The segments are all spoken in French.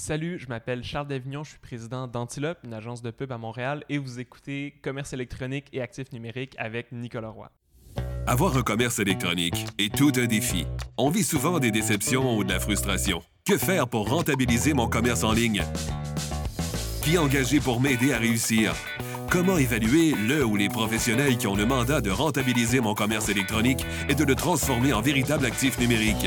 Salut, je m'appelle Charles Davignon, je suis président d'Antilope, une agence de pub à Montréal, et vous écoutez Commerce électronique et actifs numériques avec Nicolas Roy. Avoir un commerce électronique est tout un défi. On vit souvent des déceptions ou de la frustration. Que faire pour rentabiliser mon commerce en ligne? Qui engager pour m'aider à réussir? Comment évaluer le ou les professionnels qui ont le mandat de rentabiliser mon commerce électronique et de le transformer en véritable actif numérique?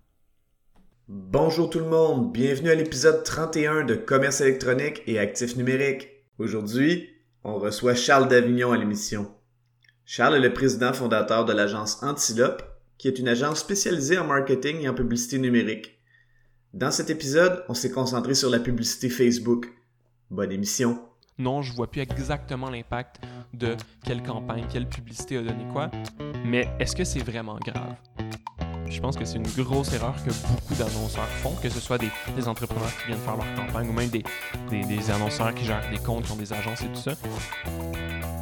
Bonjour tout le monde, bienvenue à l'épisode 31 de Commerce électronique et actifs numériques. Aujourd'hui, on reçoit Charles Davignon à l'émission. Charles est le président fondateur de l'agence Antilope, qui est une agence spécialisée en marketing et en publicité numérique. Dans cet épisode, on s'est concentré sur la publicité Facebook. Bonne émission. Non, je vois plus exactement l'impact de quelle campagne, quelle publicité a donné quoi, mais est-ce que c'est vraiment grave? Je pense que c'est une grosse erreur que beaucoup d'annonceurs font, que ce soit des, entrepreneurs qui viennent faire leur campagne ou même des, annonceurs qui gèrent des comptes, qui ont des agences et tout ça.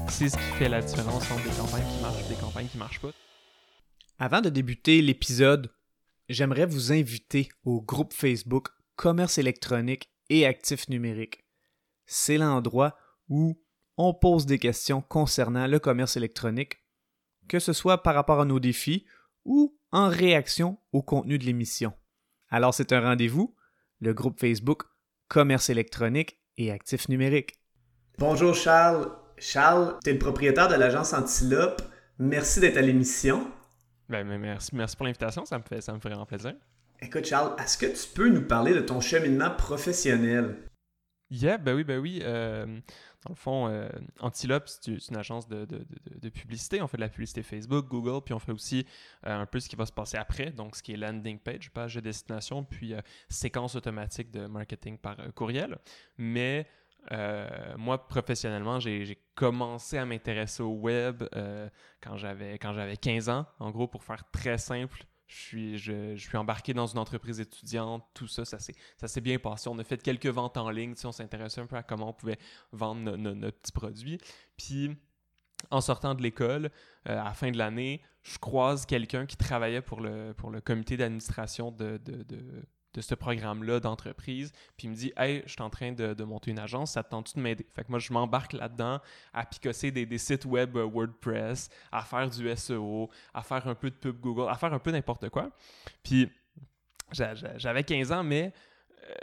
C'est ce qui fait la différence entre des campagnes qui marchent et des campagnes qui marchent pas. Avant de débuter l'épisode, j'aimerais vous inviter au groupe Facebook Commerce électronique et actifs numériques. C'est l'endroit où on pose des questions concernant le commerce électronique, que ce soit par rapport à nos défis ou en réaction au contenu de l'émission. Alors c'est un rendez-vous, le groupe Facebook Commerce électronique et actifs numériques. Bonjour Charles. Charles, tu es le propriétaire de l'agence Antilope. Merci d'être à l'émission. Ben, merci, merci pour l'invitation, ça me, fait, ça me fait vraiment plaisir. Écoute Charles, est-ce que tu peux nous parler de ton cheminement professionnel? Yeah, ben oui, ben oui. Euh, dans le fond, euh, Antilope, c'est une agence de, publicité. On fait de la publicité Facebook, Google, puis on fait aussi euh, un peu ce qui va se passer après, donc ce qui est landing page, page de destination, puis euh, séquence automatique de marketing par courriel. Mais moi, professionnellement, j'ai commencé à m'intéresser au web quand j'avais 15 ans, en gros, pour faire très simple je suis, je, suis embarqué dans une entreprise étudiante, tout ça, ça s'est bien passé. On a fait quelques ventes en ligne, on s'intéressait un peu à comment on pouvait vendre nos petits produits. Puis, en sortant de l'école, euh, à la fin de l'année, je croise quelqu'un qui travaillait pour le, pour le comité d'administration de ce programme-là d'entreprise. Puis il me dit Hey, je suis en train de, monter une agence, ça te tente-tu de m'aider Fait que moi, je m'embarque là-dedans à picosser des, sites web euh, WordPress, à faire du SEO, à faire un peu de pub Google, à faire un peu n'importe quoi. Puis j'avais 15 ans, mais euh,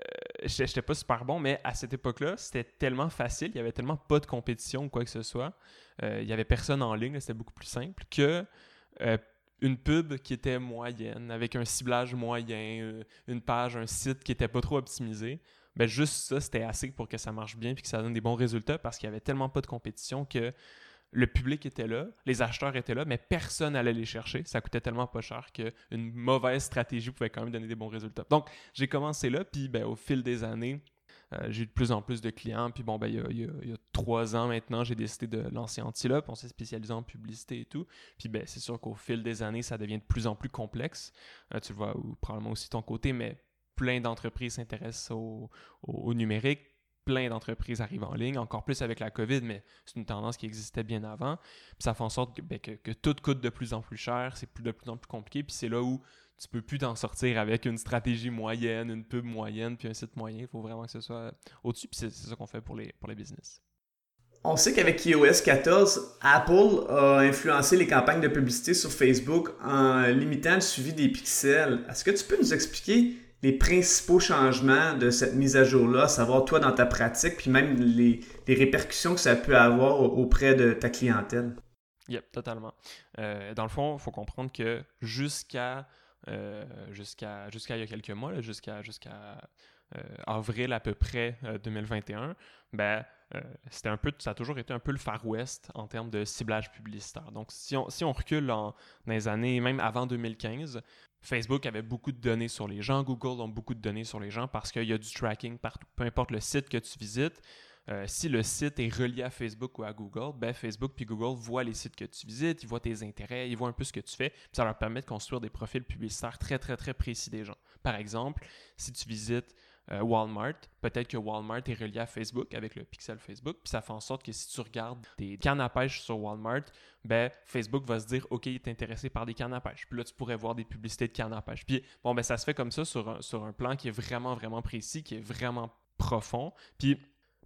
j'étais pas super bon, mais à cette époque-là, c'était tellement facile, il y avait tellement pas de compétition ou quoi que ce soit. Euh, il y avait personne en ligne, c'était beaucoup plus simple que une pub qui était moyenne, avec un ciblage moyen, euh, une page, un site qui était pas trop optimisé, ben juste ça, c'était assez pour que ça marche bien et que ça donne des bons résultats parce qu'il y avait tellement pas de compétition que le public était là, les acheteurs étaient là, mais personne n'allait les chercher. Ça coûtait tellement pas cher qu'une mauvaise stratégie pouvait quand même donner des bons résultats. Donc, j'ai commencé là, puis ben, au fil des années, euh, j'ai eu de plus en plus de clients. Puis bon, ben, il, y a, trois ans maintenant, j'ai décidé de lancer Antilope. On s'est spécialisé en publicité et tout. Puis ben, c'est sûr qu'au fil des années, ça devient de plus en plus complexe. Euh, tu vois, ou probablement aussi ton côté, mais plein d'entreprises s'intéressent au, numérique plein d'entreprises arrivent en ligne, encore plus avec la COVID, mais c'est une tendance qui existait bien avant. Puis ça fait en sorte que, ben, tout coûte de plus en plus cher, c'est de plus en plus compliqué, puis c'est là où tu peux plus t'en sortir avec une stratégie moyenne, une pub moyenne, puis un site moyen. Il faut vraiment que ce soit au-dessus, puis c'est ça qu'on fait pour les, pour les business. On sait qu'avec iOS 14, Apple a influencé les campagnes de publicité sur Facebook en limitant le suivi des pixels. Est-ce que tu peux nous expliquer les principaux changements de cette mise à jour-là, à savoir toi dans ta pratique, puis même les, les répercussions que ça peut avoir auprès de ta clientèle? Yep, totalement. Euh, dans le fond, il faut comprendre que jusqu'à euh, jusqu'à il y a quelques mois, jusqu'à euh, avril à peu près 2021, euh, ben, c'était un peu, ça a toujours été un peu le Far West en termes de ciblage publicitaire. Donc, si on, si on recule dans les années, même avant 2015, Facebook avait beaucoup de données sur les gens, Google ont beaucoup de données sur les gens parce qu'il y a du tracking partout. Peu importe le site que tu visites, euh, si le site est relié à Facebook ou à Google, ben Facebook puis Google voient les sites que tu visites, ils voient tes intérêts, ils voient un peu ce que tu fais, puis ça leur permet de construire des profils publicitaires très très très précis des gens. Par exemple, si tu visites euh, Walmart, peut-être que Walmart est relié à Facebook avec le pixel Facebook, puis ça fait en sorte que si tu regardes des cannes à pêche sur Walmart, ben Facebook va se dire OK, il est intéressé par des cannes à pêche. Puis là, tu pourrais voir des publicités de cannes à pêche. Puis bon, ben ça se fait comme ça sur un, sur un plan qui est vraiment, vraiment précis, qui est vraiment profond. Puis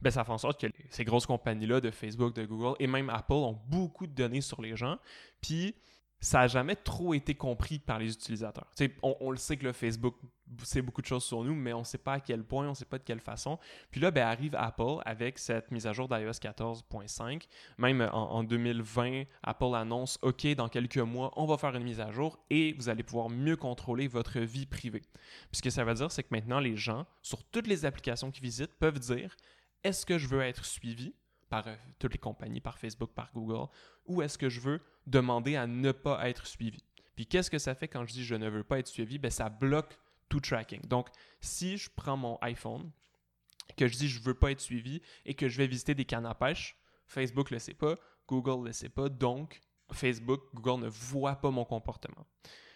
ben, ça fait en sorte que ces grosses compagnies-là de Facebook, de Google et même Apple ont beaucoup de données sur les gens. Puis ça n'a jamais trop été compris par les utilisateurs. On, le sait que le Facebook sait beaucoup de choses sur nous, mais on ne sait pas à quel point, on ne sait pas de quelle façon. Puis là, ben, arrive Apple avec cette mise à jour d'iOS 14.5. Même en, en, 2020, Apple annonce OK, dans quelques mois, on va faire une mise à jour et vous allez pouvoir mieux contrôler votre vie privée. Puis ce que ça veut dire, c'est que maintenant, les gens, sur toutes les applications qu'ils visitent, peuvent dire est-ce que je veux être suivi par euh, toutes les compagnies, par Facebook, par Google, ou est-ce que je veux demander à ne pas être suivi? Puis qu'est-ce que ça fait quand je dis je ne veux pas être suivi? Ben, ça bloque tout tracking. Donc, si je prends mon iPhone, que je dis je ne veux pas être suivi et que je vais visiter des cannes à pêche, Facebook ne le sait pas, Google ne le sait pas, donc Facebook, Google ne voit pas mon comportement.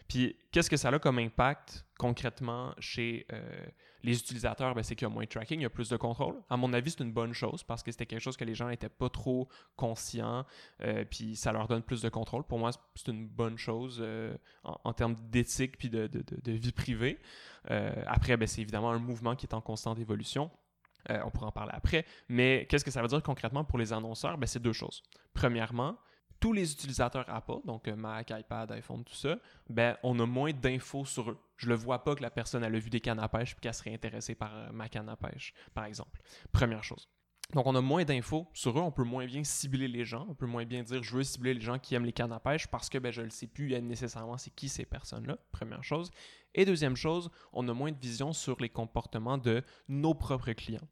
Puis, qu'est-ce que ça a comme impact concrètement chez euh, les utilisateurs? Ben, c'est qu'il y a moins de tracking, il y a plus de contrôle. À mon avis, c'est une bonne chose parce que c'était quelque chose que les gens n'étaient pas trop conscients, euh, puis ça leur donne plus de contrôle. Pour moi, c'est une bonne chose euh, en, termes d'éthique puis de, vie privée. après, ben, c'est évidemment un mouvement qui est en constante évolution. on pourra en parler après. Mais qu'est-ce que ça veut dire concrètement pour les annonceurs? Ben, c'est deux choses. Premièrement, tous les utilisateurs Apple, donc euh, Mac, iPad, iPhone, tout ça, ben, on a moins d'infos sur eux. Je le vois pas que la personne a vu des cannes à pêche et qu'elle serait intéressée par euh, ma canne à pêche, par exemple. Première chose. Donc, on a moins d'infos sur eux, on peut moins bien cibler les gens, on peut moins bien dire je veux cibler les gens qui aiment les cannes à pêche parce que ben, je ne sais plus nécessairement c'est qui ces personnes-là, première chose. Et deuxième chose, on a moins de vision sur les comportements de nos propres clients.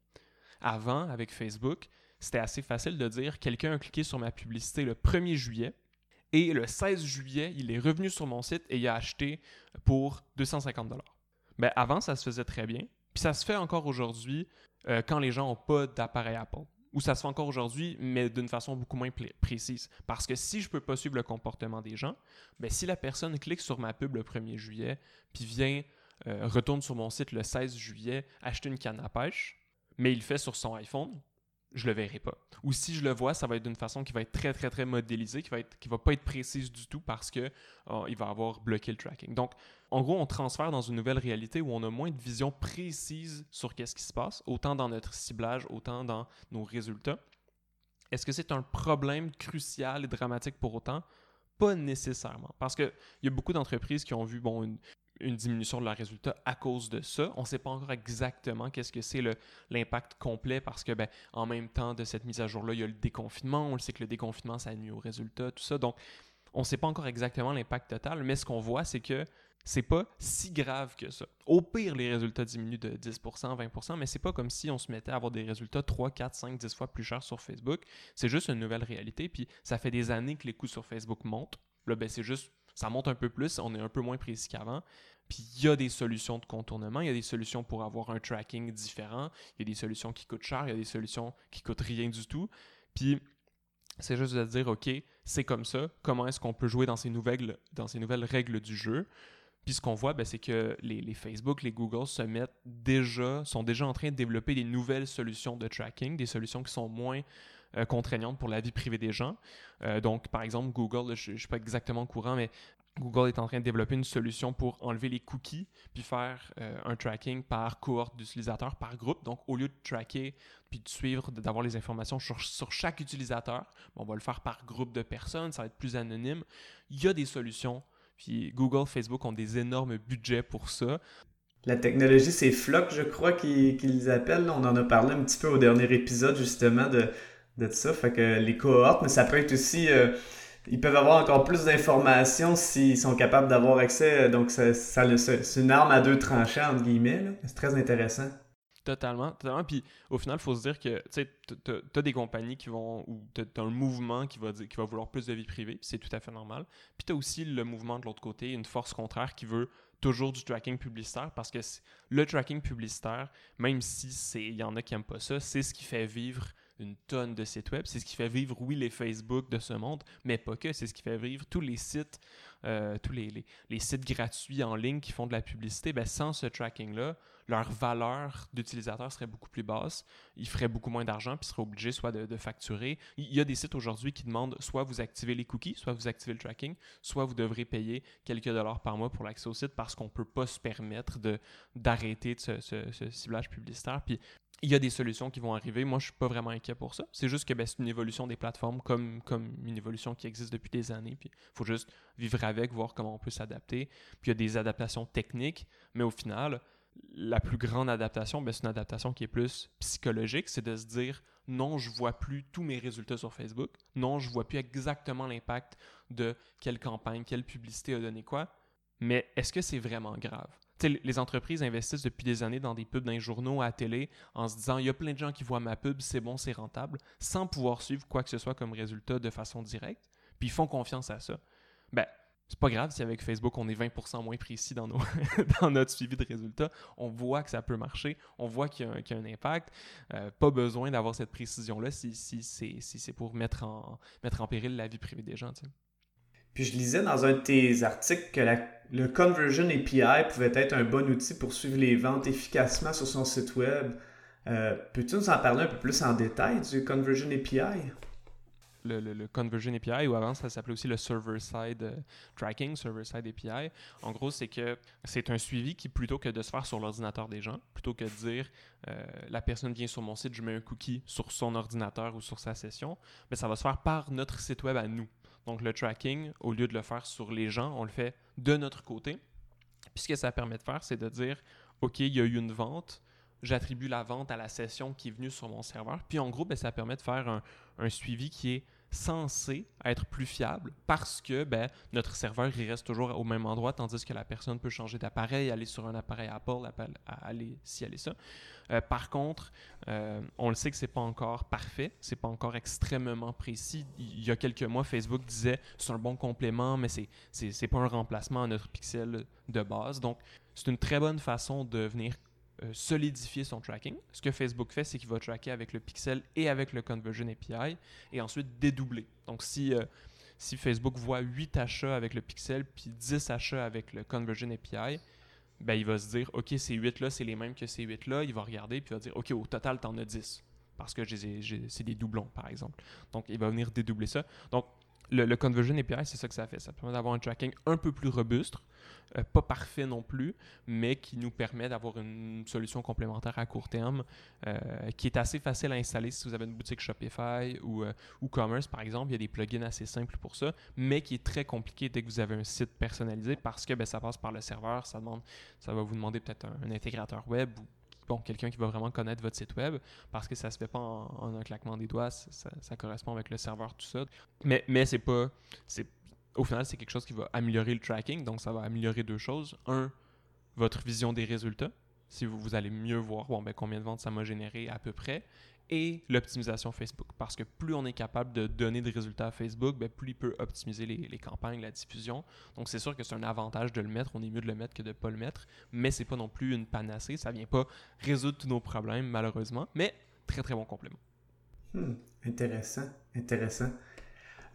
Avant, avec Facebook, c'était assez facile de dire quelqu'un a cliqué sur ma publicité le 1er juillet et le 16 juillet, il est revenu sur mon site et il a acheté pour 250 dollars. Ben, avant, ça se faisait très bien. Puis ça se fait encore aujourd'hui euh, quand les gens n'ont pas d'appareil Apple. Ou ça se fait encore aujourd'hui, mais d'une façon beaucoup moins précise. Parce que si je ne peux pas suivre le comportement des gens, ben, si la personne clique sur ma pub le 1er juillet, puis vient, euh, retourne sur mon site le 16 juillet, acheter une canne à pêche, mais il le fait sur son iPhone, je le verrai pas. Ou si je le vois, ça va être d'une façon qui va être très, très, très modélisée, qui va, être, qui va pas être précise du tout parce que euh, il va avoir bloqué le tracking. Donc, en gros, on transfère dans une nouvelle réalité où on a moins de vision précise sur qu'est-ce qui se passe, autant dans notre ciblage, autant dans nos résultats. Est-ce que c'est un problème crucial et dramatique pour autant? Pas nécessairement. Parce qu'il y a beaucoup d'entreprises qui ont vu bon, une, une diminution de leurs résultats à cause de ça. On ne sait pas encore exactement qu'est-ce que c'est l'impact complet parce que, ben, en même temps de cette mise à jour-là, il y a le déconfinement. On le sait que le déconfinement, ça nuit aux résultats, tout ça. Donc, on ne sait pas encore exactement l'impact total, mais ce qu'on voit, c'est que c'est pas si grave que ça. Au pire, les résultats diminuent de 10%, 20%, mais c'est pas comme si on se mettait à avoir des résultats 3, 4, 5, 10 fois plus chers sur Facebook. C'est juste une nouvelle réalité, puis ça fait des années que les coûts sur Facebook montent. Là, ben, c'est juste ça monte un peu plus, on est un peu moins précis qu'avant. Puis il y a des solutions de contournement, il y a des solutions pour avoir un tracking différent, il y a des solutions qui coûtent cher, il y a des solutions qui coûtent rien du tout. Puis c'est juste de dire, OK, c'est comme ça, comment est-ce qu'on peut jouer dans ces nouvelles, dans ces nouvelles règles du jeu? Puis ce qu'on voit, ben, c'est que les, Facebook, les Google se mettent déjà, sont déjà en train de développer des nouvelles solutions de tracking, des solutions qui sont moins euh, contraignantes pour la vie privée des gens. Euh, donc, par exemple, Google, je ne suis pas exactement au courant, mais Google est en train de développer une solution pour enlever les cookies puis faire euh, un tracking par cohorte d'utilisateurs, par groupe. Donc, au lieu de tracker puis de suivre, d'avoir les informations sur, chaque utilisateur, on va le faire par groupe de personnes, ça va être plus anonyme. Il y a des solutions. Puis Google, Facebook ont des énormes budgets pour ça. La technologie, c'est Flock, je crois qu'ils appellent. On en a parlé un petit peu au dernier épisode, justement, de, de ça. Fait que les cohortes, mais ça peut être aussi... Euh, ils peuvent avoir encore plus d'informations s'ils sont capables d'avoir accès. Donc, ça, c'est une arme à deux tranchants, entre guillemets. C'est très intéressant. Totalement, totalement. Puis au final, il faut se dire que tu as des compagnies qui vont, ou tu as un mouvement qui va, qui va vouloir plus de vie privée, c'est tout à fait normal. Puis tu as aussi le mouvement de l'autre côté, une force contraire qui veut toujours du tracking publicitaire parce que le tracking publicitaire, même si il y en a qui n'aiment pas ça, c'est ce qui fait vivre une tonne de sites web. C'est ce qui fait vivre, oui, les Facebook de ce monde, mais pas que. C'est ce qui fait vivre tous les sites, euh, tous les, sites gratuits en ligne qui font de la publicité. Ben, sans ce tracking-là, leur valeur d'utilisateur serait beaucoup plus basse. Ils feraient beaucoup moins d'argent puis seraient obligés soit de, facturer. Il y a des sites aujourd'hui qui demandent soit vous activez les cookies, soit vous activez le tracking, soit vous devrez payer quelques dollars par mois pour l'accès au site parce qu'on ne peut pas se permettre d'arrêter ce, ce, ciblage publicitaire. Puis il y a des solutions qui vont arriver. Moi, je suis pas vraiment inquiet pour ça. C'est juste que ben, c'est une évolution des plateformes comme, une évolution qui existe depuis des années. Il faut juste vivre avec, voir comment on peut s'adapter. Puis il y a des adaptations techniques, mais au final, la plus grande adaptation, ben, c'est une adaptation qui est plus psychologique. C'est de se dire non, je vois plus tous mes résultats sur Facebook. Non, je vois plus exactement l'impact de quelle campagne, quelle publicité a donné quoi. Mais est-ce que c'est vraiment grave? Les entreprises investissent depuis des années dans des pubs dans les journaux, à la télé, en se disant il y a plein de gens qui voient ma pub, c'est bon, c'est rentable, sans pouvoir suivre quoi que ce soit comme résultat de façon directe, puis ils font confiance à ça. Ben, c'est pas grave si avec Facebook on est 20% moins précis dans, nos dans notre suivi de résultats. On voit que ça peut marcher, on voit qu'il y, a un impact. Euh, pas besoin d'avoir cette précision-là si, si c'est pour mettre en, mettre en péril la vie privée des gens. Puis je lisais dans un de tes articles que le Conversion API pouvait être un bon outil pour suivre les ventes efficacement sur son site web. Euh, peux-tu nous en parler un peu plus en détail du Conversion API? Le, Conversion API, ou avant ça s'appelait aussi le Server-Side euh, Tracking, Server-Side API. En gros, c'est que c'est un suivi qui, plutôt que de se faire sur l'ordinateur des gens, plutôt que de dire euh, la personne vient sur mon site, je mets un cookie sur son ordinateur ou sur sa session, mais ça va se faire par notre site web à nous. Donc le tracking, au lieu de le faire sur les gens, on le fait de notre côté. Puis ce que ça permet de faire, c'est de dire, OK, il y a eu une vente, j'attribue la vente à la session qui est venue sur mon serveur. Puis en gros, ben, ça permet de faire un, un suivi qui est censé être plus fiable parce que ben, notre serveur il reste toujours au même endroit, tandis que la personne peut changer d'appareil, aller sur un appareil Apple, aller si elle est ça. Euh, par contre, euh, on le sait que c'est pas encore parfait, c'est pas encore extrêmement précis. Il y a quelques mois, Facebook disait c'est un bon complément, mais c'est c'est pas un remplacement à notre pixel de base. Donc, c'est une très bonne façon de venir solidifier son tracking. Ce que Facebook fait, c'est qu'il va tracker avec le pixel et avec le Conversion API et ensuite dédoubler. Donc, si, euh, si Facebook voit 8 achats avec le pixel puis 10 achats avec le Conversion API, ben, il va se dire, OK, ces 8-là, c'est les mêmes que ces 8-là. Il va regarder puis il va dire, OK, au total, tu en as 10 parce que c'est des doublons, par exemple. Donc, il va venir dédoubler ça. Donc, le, Conversion API, c'est ça que ça fait. Ça permet d'avoir un tracking un peu plus robuste, euh, pas parfait non plus, mais qui nous permet d'avoir une solution complémentaire à court terme euh, qui est assez facile à installer si vous avez une boutique Shopify ou, euh, ou Commerce, par exemple. Il y a des plugins assez simples pour ça, mais qui est très compliqué dès que vous avez un site personnalisé parce que ben, ça passe par le serveur, ça, demande, ça va vous demander peut-être un, intégrateur web ou bon, quelqu'un qui va vraiment connaître votre site web, parce que ça se fait pas en, un claquement des doigts, ça, correspond avec le serveur, tout ça. Mais, mais c'est pas. Au final, c'est quelque chose qui va améliorer le tracking, donc ça va améliorer deux choses. Un, votre vision des résultats. Si vous, vous allez mieux voir bon, ben, combien de ventes ça m'a généré à peu près et l'optimisation Facebook. Parce que plus on est capable de donner des résultats à Facebook, ben, plus il peut optimiser les, campagnes, la diffusion. Donc c'est sûr que c'est un avantage de le mettre. On est mieux de le mettre que de ne pas le mettre. Mais c'est pas non plus une panacée. Ça vient pas résoudre tous nos problèmes, malheureusement. Mais très très bon complément. Hmm, intéressant, intéressant.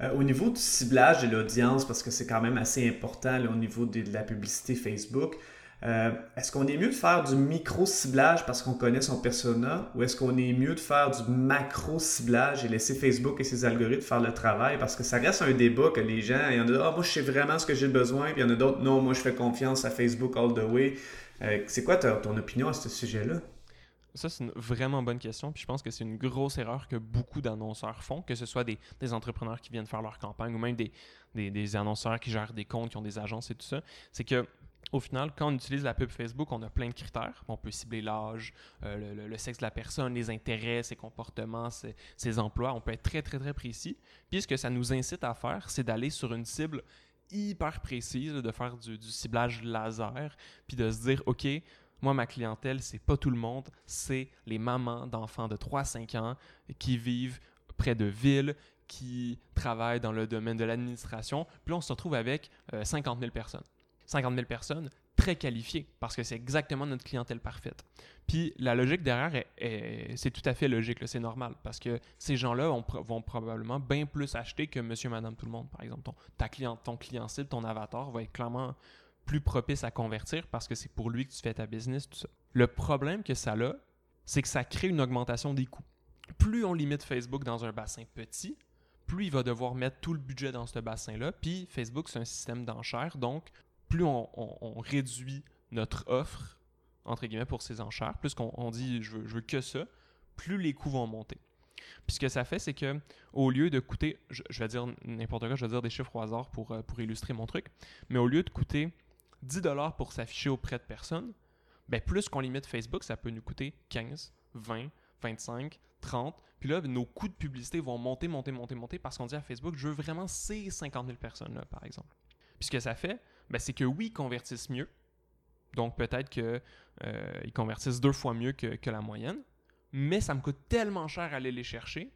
Euh, au niveau du ciblage de l'audience, parce que c'est quand même assez important au niveau de la publicité Facebook, euh, est-ce qu'on est mieux de faire du micro-ciblage parce qu'on connaît son persona ou est-ce qu'on est mieux de faire du macro-ciblage et laisser Facebook et ses algorithmes faire le travail? Parce que ça reste un débat que les gens, il y en a, ah, moi je sais vraiment ce que j'ai besoin, puis il y en a d'autres, non, moi je fais confiance à Facebook all the way. Euh, c'est quoi ton opinion à ce sujet-là? Ça, c'est une vraiment bonne question. Puis je pense que c'est une grosse erreur que beaucoup d'annonceurs font, que ce soit des, entrepreneurs qui viennent faire leur campagne ou même des, annonceurs qui gèrent des comptes, qui ont des agences et tout ça. C'est que au final, quand on utilise la pub Facebook, on a plein de critères. On peut cibler l'âge, euh, le, sexe de la personne, les intérêts, ses comportements, ses, emplois. On peut être très, très, très précis. Puis ce que ça nous incite à faire, c'est d'aller sur une cible hyper précise, de faire du, ciblage laser, puis de se dire, OK, Moi, ma clientèle, c'est pas tout le monde, c'est les mamans d'enfants de 3-5 ans qui vivent près de villes, qui travaillent dans le domaine de l'administration. Puis on se retrouve avec 50 euh, 000 personnes. 50 000 personnes très qualifiées parce que c'est exactement notre clientèle parfaite. Puis la logique derrière, c'est tout à fait logique, c'est normal parce que ces gens-là vont probablement bien plus acheter que monsieur, madame, tout le monde, par exemple. Ton, ta client, ton client ton avatar va être clairement plus propice à convertir parce que c'est pour lui que tu fais ta business, tout ça. Le problème que ça a, c'est que ça crée une augmentation des coûts. Plus on limite Facebook dans un bassin petit, plus il va devoir mettre tout le budget dans ce bassin-là. Puis Facebook, c'est un système d'enchères. Donc, plus on, réduit notre offre, entre guillemets, pour ces enchères, plus qu'on dit je veux, que ça, plus les coûts vont monter. Puis ce que ça fait, c'est que au lieu de coûter, je, vais dire n'importe quoi, je vais dire des chiffres au hasard pour, euh, pour illustrer mon truc, mais au lieu de coûter 10$ pour s'afficher auprès de personnes, ben plus qu'on limite Facebook, ça peut nous coûter 15, 20, 25, 30. Puis là, nos coûts de publicité vont monter, monter, monter, monter parce qu'on dit à Facebook, je veux vraiment ces 50 000 personnes-là, par exemple. Puis ce que ça fait, ben, c'est que oui, ils convertissent mieux. Donc peut-être qu'ils euh, convertissent deux fois mieux que, la moyenne. Mais ça me coûte tellement cher aller les chercher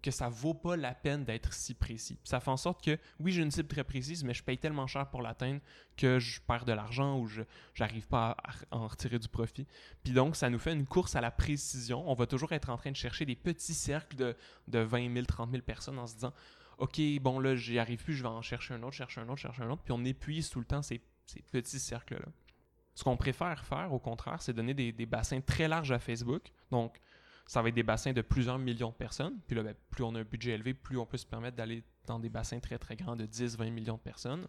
que ça vaut pas la peine d'être si précis. Ça fait en sorte que, oui, j'ai une cible très précise, mais je paye tellement cher pour l'atteindre que je perds de l'argent ou je n'arrive pas à, en retirer du profit. Puis donc, ça nous fait une course à la précision. On va toujours être en train de chercher des petits cercles de, de 20 000, 30 000 personnes en se disant, OK, bon, là, j'y arrive plus, je vais en chercher un autre, chercher un autre, chercher un autre. Puis on épuise tout le temps ces, petits cercles-là. Ce qu'on préfère faire, au contraire, c'est donner des, des bassins très larges à Facebook. Donc, ça va être des bassins de plusieurs millions de personnes. Puis là, ben, plus on a un budget élevé, plus on peut se permettre d'aller dans des bassins très très grands de 10, 20 millions de personnes.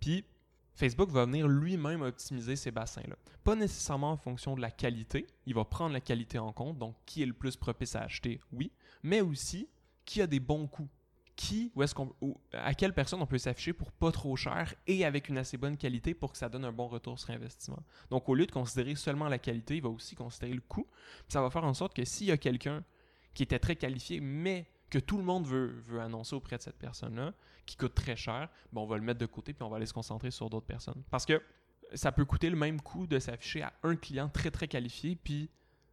Puis Facebook va venir lui-même optimiser ces bassins-là. Pas nécessairement en fonction de la qualité, il va prendre la qualité en compte, donc qui est le plus propice à acheter, oui, mais aussi qui a des bons coûts? Qui, qu'on, à quelle personne on peut s'afficher pour pas trop cher et avec une assez bonne qualité pour que ça donne un bon retour sur investissement. Donc, au lieu de considérer seulement la qualité, il va aussi considérer le coût. ça va faire en sorte que s'il y a quelqu'un qui était très qualifié, mais que tout le monde veut, veut annoncer auprès de cette personne-là, qui coûte très cher, ben on va le mettre de côté puis on va aller se concentrer sur d'autres personnes. Parce que ça peut coûter le même coût de s'afficher à un client très très qualifié puis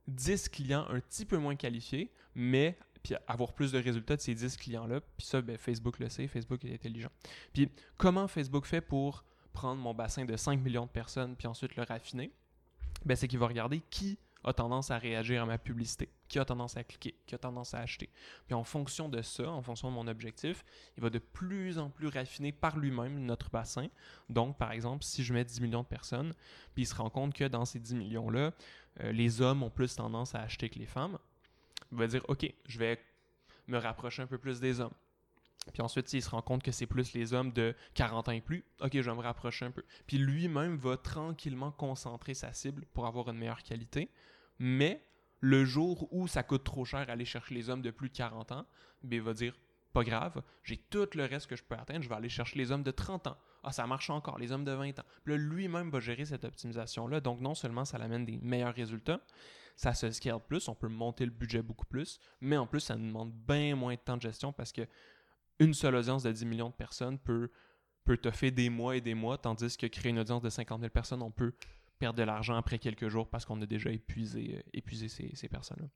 10 clients un petit peu moins qualifiés, mais puis avoir plus de résultats de ces 10 clients-là. Puis ça, ben, Facebook le sait, Facebook est intelligent. Puis comment Facebook fait pour prendre mon bassin de 5 millions de personnes puis ensuite le raffiner? Ben, c'est qu'il va regarder qui a tendance à réagir à ma publicité, qui a tendance à cliquer, qui a tendance à acheter. Puis en fonction de ça, en fonction de mon objectif, il va de plus en plus raffiner par lui-même notre bassin. Donc, par exemple, si je mets 10 millions de personnes, puis il se rend compte que dans ces 10 millions-là, euh, les hommes ont plus tendance à acheter que les femmes, va dire OK, je vais me rapprocher un peu plus des hommes. Puis ensuite, s'il se rend compte que c'est plus les hommes de 40 ans et plus, OK, je vais me rapprocher un peu. Puis lui-même va tranquillement concentrer sa cible pour avoir une meilleure qualité. Mais le jour où ça coûte trop cher aller chercher les hommes de plus de 40 ans, bien, il va dire pas grave, j'ai tout le reste que je peux atteindre, je vais aller chercher les hommes de 30 ans. Ah, ça marche encore, les hommes de 20 ans. Lui-même va gérer cette optimisation-là. Donc, non seulement ça l'amène des meilleurs résultats, ça se scale plus, on peut monter le budget beaucoup plus, mais en plus, ça nous demande bien moins de temps de gestion parce que une seule audience de 10 millions de personnes peut, peut te faire des mois et des mois, tandis que créer une audience de 50 000 personnes, on peut perdre de l'argent après quelques jours parce qu'on a déjà épuisé, euh, épuisé ces, ces personnes-là.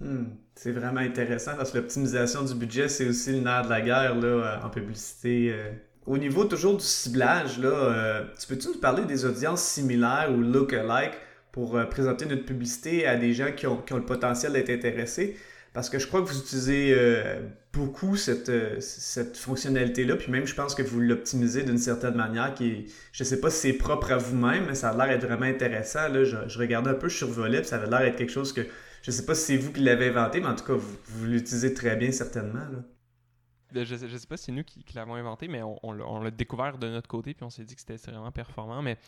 Hmm, c'est vraiment intéressant parce que l'optimisation du budget, c'est aussi le nerf de la guerre là, euh, en publicité. Euh. Au niveau toujours du ciblage, là, tu peux-tu nous parler des audiences similaires ou look-alike pour euh, présenter notre publicité à des gens qui ont, le potentiel d'être intéressés. Parce que je crois que vous utilisez euh, beaucoup cette, euh, cette fonctionnalité-là, puis même je pense que vous l'optimisez d'une certaine manière qui est, je sais pas si c'est propre à vous-même, mais ça a l'air d'être vraiment intéressant. Là, je, regardais un peu sur volet, puis ça avait l'air d'être quelque chose que je sais pas si c'est vous qui l'avez inventé, mais en tout cas, vous, l'utilisez très bien certainement. Là. Je sais, sais pas si c'est nous qui, l'avons inventé, mais on, l'a découvert de notre côté, puis on s'est dit que c'était vraiment performant. Mais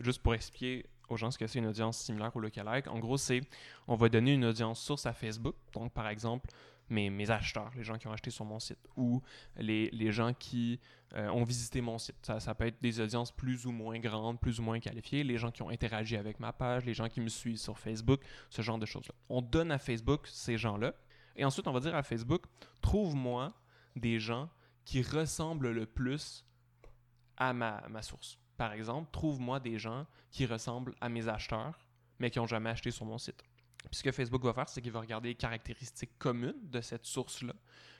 juste pour expliquer aux gens ce que c'est une audience similaire au lookalike. En gros, c'est on va donner une audience source à Facebook. Donc, par exemple, mes, acheteurs, les gens qui ont acheté sur mon site, ou les, gens qui euh, ont visité mon site. Ça, peut être des audiences plus ou moins grandes, plus ou moins qualifiées, les gens qui ont interagi avec ma page, les gens qui me suivent sur Facebook, ce genre de choses-là. On donne à Facebook ces gens-là. Et ensuite, on va dire à Facebook, trouve-moi des gens qui ressemblent le plus à ma source. Par exemple, trouve-moi des gens qui ressemblent à mes acheteurs, mais qui n'ont jamais acheté sur mon site. Puis ce que Facebook va faire, c'est qu'il va regarder les caractéristiques communes de cette source-là.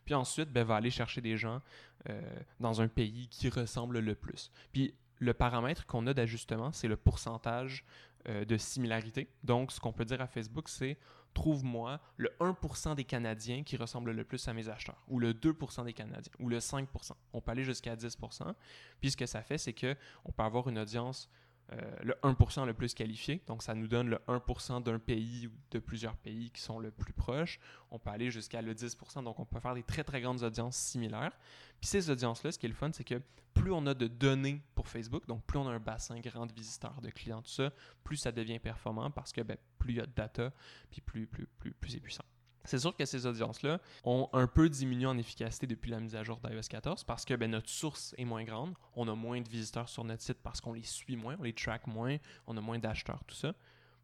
Puis ensuite, ben, va aller chercher des gens euh, dans un pays qui ressemble le plus. Puis le paramètre qu'on a d'ajustement, c'est le pourcentage euh, de similarité. Donc, ce qu'on peut dire à Facebook, c'est trouve-moi le 1% des Canadiens qui ressemblent le plus à mes acheteurs, ou le 2% des Canadiens, ou le 5%. On peut aller jusqu'à 10%. Puis ce que ça fait, c'est qu'on peut avoir une audience euh, le 1% le plus qualifié. Donc, ça nous donne le 1% d'un pays ou de plusieurs pays qui sont le plus proches. On peut aller jusqu'à le 10%. Donc, on peut faire des très, très grandes audiences similaires. Puis ces audiences-là, ce qui est le fun, c'est que plus on a de données pour Facebook, donc plus on a un bassin grand de visiteurs, de clients, tout ça, plus ça devient performant parce que ben, plus il y a de data, puis plus, plus, plus, plus c'est puissant. C'est sûr que ces audiences-là ont un peu diminué en efficacité depuis la mise à jour d'iOS 14 parce que ben, notre source est moins grande, on a moins de visiteurs sur notre site parce qu'on les suit moins, on les track moins, on a moins d'acheteurs, tout ça.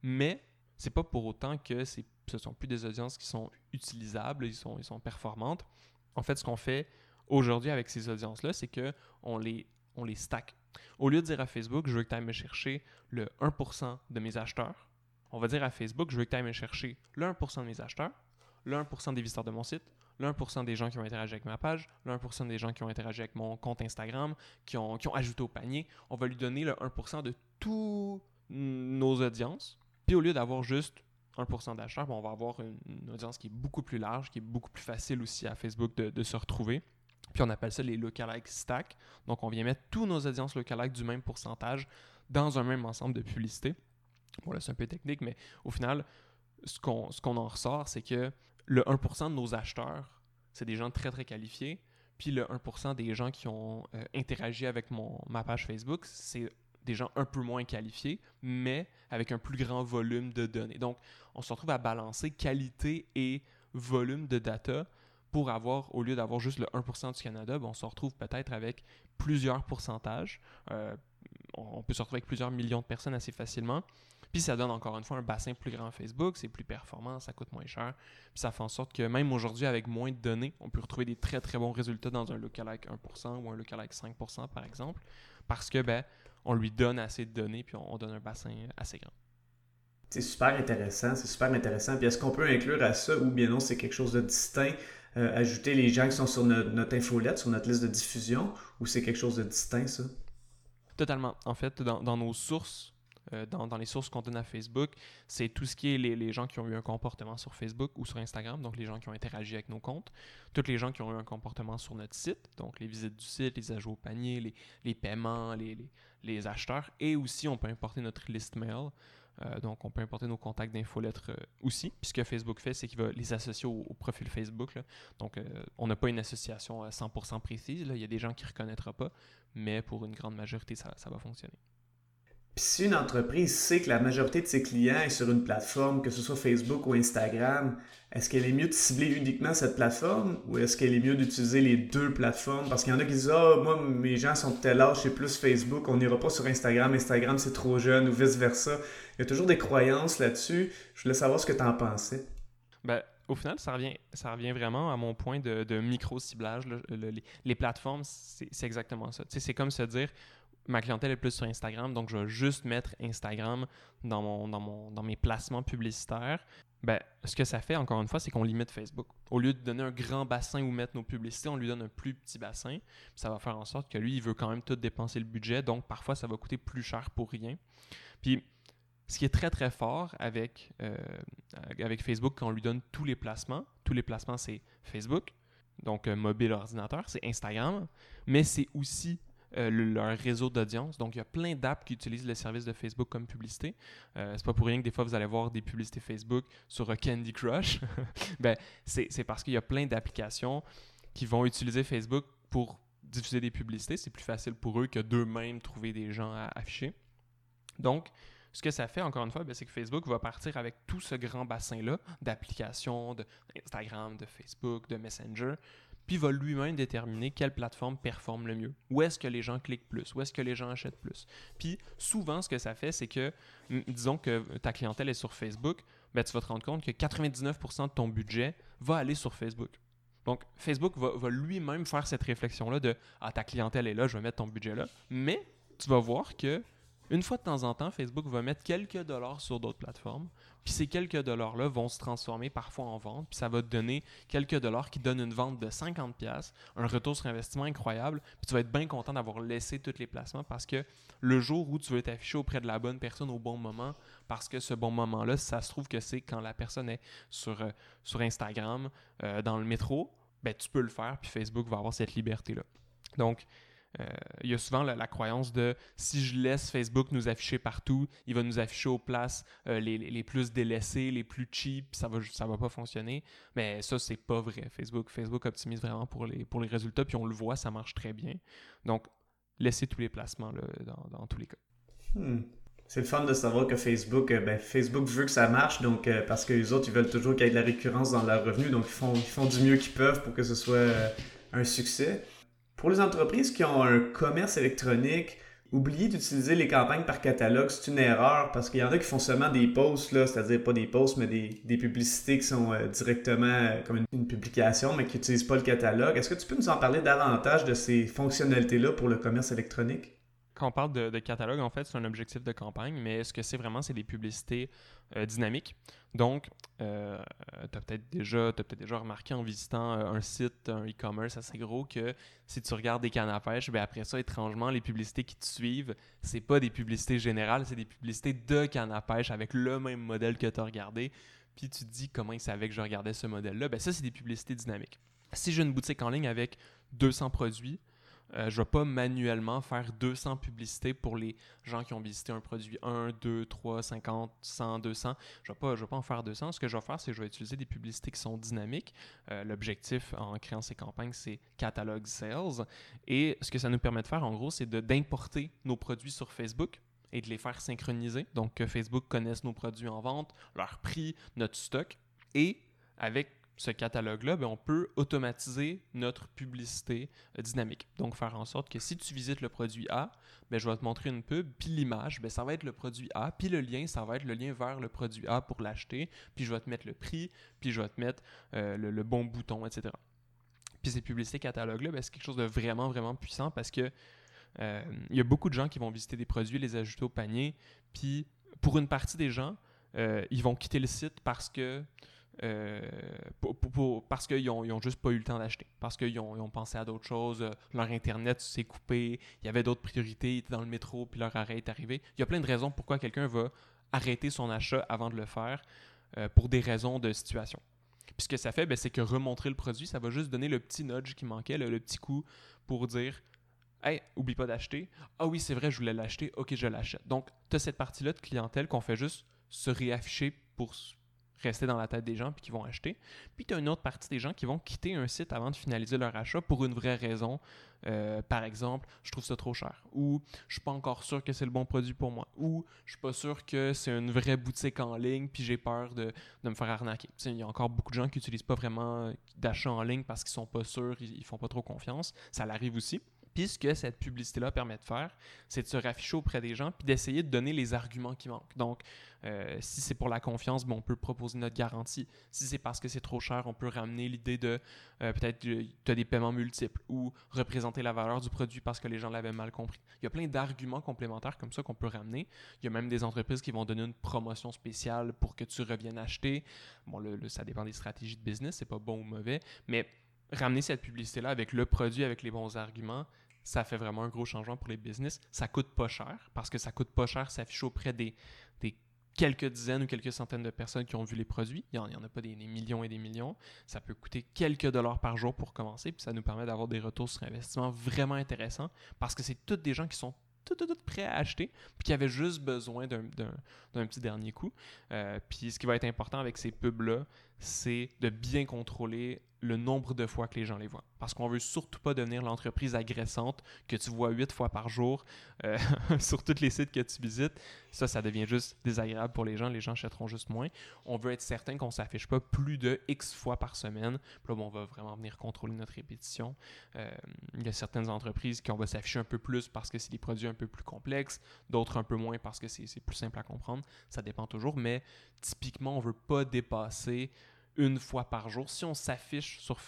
Mais c'est pas pour autant que ce ne sont plus des audiences qui sont utilisables, ils sont, ils sont performantes. En fait, ce qu'on fait aujourd'hui avec ces audiences-là, c'est qu'on les, on les stack. Au lieu de dire à Facebook, je veux que tu ailles me chercher le 1% de mes acheteurs, on va dire à Facebook, je veux que tu ailles me chercher le 1% de mes acheteurs, le 1% des visiteurs de mon site, le 1% des gens qui ont interagi avec ma page, le 1% des gens qui ont interagi avec mon compte Instagram, qui ont, qui ont ajouté au panier. On va lui donner le 1% de tous nos audiences. Puis au lieu d'avoir juste 1% d'acheteurs, ben, on va avoir une, audience qui est beaucoup plus large, qui est beaucoup plus facile aussi à Facebook de, se retrouver. Puis on appelle ça les lookalike stack. Donc on vient mettre tous nos audiences lookalike du même pourcentage dans un même ensemble de publicités. Bon là c'est un peu technique, mais au final, ce qu'on ce qu'on en ressort, c'est que le 1% de nos acheteurs, c'est des gens très très qualifiés. Puis le 1% des gens qui ont euh, interagi avec mon, ma page Facebook, c'est des gens un peu moins qualifiés, mais avec un plus grand volume de données. Donc, on se retrouve à balancer qualité et volume de data pour avoir, au lieu d'avoir juste le 1% du Canada, ben, on se retrouve peut-être avec plusieurs pourcentages. Euh, on peut se retrouver avec plusieurs millions de personnes assez facilement. Puis ça donne encore une fois un bassin plus grand Facebook, c'est plus performant, ça coûte moins cher. Puis ça fait en sorte que même aujourd'hui, avec moins de données, on peut retrouver des très très bons résultats dans un lookalike 1% ou un lookalike 5% par exemple, parce que ben, on lui donne assez de données puis on, donne un bassin assez grand. C'est super intéressant, c'est super intéressant. Puis est-ce qu'on peut inclure à ça ou bien non, c'est quelque chose de distinct, euh, ajouter les gens qui sont sur notre infolette, sur notre liste de diffusion, ou c'est quelque chose de distinct ça? Totalement. En fait, dans nos sources, euh, dans, les sources qu'on donne à Facebook, c'est tout ce qui est les, gens qui ont eu un comportement sur Facebook ou sur Instagram, donc les gens qui ont interagi avec nos comptes, tous les gens qui ont eu un comportement sur notre site, donc les visites du site, les ajouts au panier, les, paiements, les, acheteurs, et aussi on peut importer notre liste mail. Euh, donc, on peut importer nos contacts d'infolettres euh, aussi. Puis ce que Facebook fait, c'est qu'il va les associer au, profil Facebook. Donc, on n'a pas une association 100% précise. Il y a des gens qui ne reconnaîtront pas, mais pour une grande majorité, ça va fonctionner si une entreprise sait que la majorité de ses clients est sur une plateforme, que ce soit Facebook ou Instagram, est-ce qu'elle est mieux de cibler uniquement cette plateforme ou est-ce qu'elle est mieux d'utiliser les deux plateformes? Parce qu'il y en a qui disent Ah, moi, mes gens sont tel âge, c'est plus Facebook, on n'ira pas sur Instagram, Instagram c'est trop jeune ou vice-versa. Il y a toujours des croyances là-dessus. Je voulais savoir ce que tu en pensais. Ben, au final, ça revient, ça revient vraiment à mon point de, micro-ciblage. les, plateformes, c'est exactement ça. C'est comme se dire, ma clientèle est plus sur Instagram, donc je vais juste mettre Instagram dans, mes placements publicitaires. Ben, ce que ça fait, encore une fois, c'est qu'on limite Facebook. Au lieu de donner un grand bassin où mettre nos publicités, on lui donne un plus petit bassin. ça va faire en sorte que lui, il veut quand même tout dépenser le budget. Donc, parfois, ça va coûter plus cher pour rien. Puis, ce qui est très, très fort avec, euh, Facebook, quand on lui donne tous les placements, tous les placements, c'est Facebook, donc euh, mobile, ordinateur, c'est Instagram, mais c'est aussi euh, leur réseau d'audience. Donc, il y a plein d'apps qui utilisent le service de Facebook comme publicité. Euh, c'est pas pour rien que des fois, vous allez voir des publicités Facebook sur Candy Crush. ben, c'est parce qu'il y a plein d'applications qui vont utiliser Facebook pour diffuser des publicités. C'est plus facile pour eux que d'eux-mêmes trouver des gens à afficher. Donc, ce que ça fait, encore une fois, ben, c'est que Facebook va partir avec tout ce grand bassin-là d'applications, d'Instagram, de Facebook, de Messenger, puis va lui-même déterminer quelle plateforme performe le mieux. Où est-ce que les gens cliquent plus? Où est-ce que les gens achètent plus? Puis souvent, ce que ça fait, c'est que, disons que ta clientèle est sur Facebook, ben, tu vas te rendre compte que 99% de ton budget va aller sur Facebook. Donc, Facebook va, lui-même faire cette réflexion-là de Ah, ta clientèle est là, je vais mettre ton budget là. Mais tu vas voir que une fois de temps en temps, Facebook va mettre quelques dollars sur d'autres plateformes, puis ces quelques dollars-là vont se transformer parfois en vente, puis ça va te donner quelques dollars qui donnent une vente de 50$, un retour sur investissement incroyable, puis tu vas être bien content d'avoir laissé tous les placements parce que le jour où tu veux t'afficher auprès de la bonne personne au bon moment, parce que ce bon moment-là, ça se trouve que c'est quand la personne est sur, euh, Instagram, euh, dans le métro, ben tu peux le faire, puis Facebook va avoir cette liberté-là. Donc, euh, il y a souvent la, croyance de si je laisse Facebook nous afficher partout, il va nous afficher aux places euh, les, plus délaissées, les plus cheap, ça va ça va pas fonctionner. Mais ça c'est pas vrai. Facebook Facebook optimise vraiment pour les pour les résultats puis on le voit, ça marche très bien. Donc laissez tous les placements là, dans, tous les cas. Hmm. C'est le fun de savoir que Facebook, euh, ben, Facebook veut que ça marche, donc parce que les autres, ils veulent toujours qu'il y ait de la récurrence dans leurs revenus, donc ils font, ils font du mieux qu'ils peuvent pour que ce soit un succès. Pour les entreprises qui ont un commerce électronique, oubliez d'utiliser les campagnes par catalogue, c'est une erreur parce qu'il y en a qui font seulement des posts, c'est-à-dire pas des posts, mais des, publicités qui sont euh, directement euh, comme une, publication, mais qui n'utilisent pas le catalogue. Est-ce que tu peux nous en parler davantage de ces fonctionnalités-là pour le commerce électronique? Quand on parle de catalogue, en fait, c'est un objectif de campagne, mais ce que c'est vraiment, c'est des publicités euh, dynamique. Donc, euh, tu as peut-être déjà, peut déjà remarqué en visitant euh, un site, un e-commerce assez gros, que si tu regardes des cannes à pêche, ben après ça, étrangement, les publicités qui te suivent, c'est pas des publicités générales, c'est des publicités de canne à pêche avec le même modèle que tu as regardé. Puis tu te dis comment ils savaient que je regardais ce modèle-là. Ben ça, c'est des publicités dynamiques. Si j'ai une boutique en ligne avec 200 produits, euh, je ne vais pas manuellement faire 200 publicités pour les gens qui ont visité un produit 1, 2, 3, 50, 100, 200. Je ne vais, vais, pas en faire 200. Ce que je vais faire, c'est que je vais utiliser des publicités qui sont dynamiques. Euh, l'objectif en créant ces campagnes, c'est Catalog Sales. Et ce que ça nous permet de faire, en gros, c'est d'importer nos produits sur Facebook et de les faire synchroniser. Donc, que Facebook connaisse nos produits en vente, leur prix, notre stock. Et avec ce catalogue-là, ben, on peut automatiser notre publicité euh, dynamique. Donc, faire en sorte que si tu visites le produit A, ben, je vais te montrer une pub, puis l'image, ben, ça va être le produit A, puis le lien, ça va être le lien vers le produit A pour l'acheter, puis je vais te mettre le prix, puis je vais te mettre euh, le, bon bouton, etc. Puis ces publicités catalogues-là, c'est quelque chose de vraiment, vraiment puissant parce que euh, il y a beaucoup de gens qui vont visiter des produits, les ajouter au panier, puis pour une partie des gens, ils vont quitter le site parce que euh, parce qu'ils n'ont juste pas eu le temps d'acheter, parce qu'ils ont, pensé à d'autres choses, euh, leur Internet s'est coupé, il y avait d'autres priorités, ils étaient dans le métro, puis leur arrêt est arrivé. Il y a plein de raisons pourquoi quelqu'un va arrêter son achat avant de le faire, euh, pour des raisons de situation. Puis ce que ça fait, ben, c'est que remontrer le produit, ça va juste donner le petit nudge qui manquait, le, petit coup pour dire Hey, oublie pas d'acheter. Ah oui, c'est vrai, je voulais l'acheter. Ok, je l'achète. Donc, tu as cette partie-là de clientèle qu'on fait juste se réafficher pour, rester dans la tête des gens puis qui vont acheter. Puis tu as une autre partie des gens qui vont quitter un site avant de finaliser leur achat pour une vraie raison. Euh, par exemple, je trouve ça trop cher. Ou je suis pas encore sûr que c'est le bon produit pour moi. Ou je suis pas sûr que c'est une vraie boutique en ligne puis j'ai peur de, me faire arnaquer. Il y a encore beaucoup de gens qui n'utilisent pas vraiment d'achat en ligne parce qu'ils sont pas sûrs, ils, ils font pas trop confiance. Ça l'arrive aussi. Ce que cette publicité-là permet de faire, c'est de se rafficher auprès des gens puis d'essayer de donner les arguments qui manquent. Donc, euh, si c'est pour la confiance, on peut proposer notre garantie. Si c'est parce que c'est trop cher, on peut ramener l'idée de euh, peut-être tu as des paiements multiples ou représenter la valeur du produit parce que les gens l'avaient mal compris. Il y a plein d'arguments complémentaires comme ça qu'on peut ramener. Il y a même des entreprises qui vont donner une promotion spéciale pour que tu reviennes acheter. Bon, le, ça dépend des stratégies de business, c'est pas bon ou mauvais, mais ramener cette publicité-là avec le produit, avec les bons arguments, ça fait vraiment un gros changement pour les business. Ça coûte pas cher parce que ça coûte pas cher s'afficher auprès des, quelques dizaines ou quelques centaines de personnes qui ont vu les produits. Il n'y en, a pas des, millions et des millions. Ça peut coûter quelques dollars par jour pour commencer, puis ça nous permet d'avoir des retours sur investissement vraiment intéressants parce que c'est toutes des gens qui sont tout, tout, tout prêts à acheter, puis qui avaient juste besoin d'un petit dernier coup. Euh, puis ce qui va être important avec ces pubs-là, c'est de bien contrôler le nombre de fois que les gens les voient. Parce qu'on veut surtout pas devenir l'entreprise agressante que tu vois huit fois par jour euh, sur tous les sites que tu visites. Ça, ça devient juste désagréable pour les gens. Les gens achèteront juste moins. On veut être certain qu'on s'affiche pas plus de X fois par semaine. Puis là, on va vraiment venir contrôler notre répétition. Euh, il y a certaines entreprises qui on va s'afficher un peu plus parce que c'est des produits un peu plus complexes, d'autres un peu moins parce que c'est plus simple à comprendre. Ça dépend toujours. Mais typiquement, on veut pas dépasser une fois par jour. Si on s'affiche sur,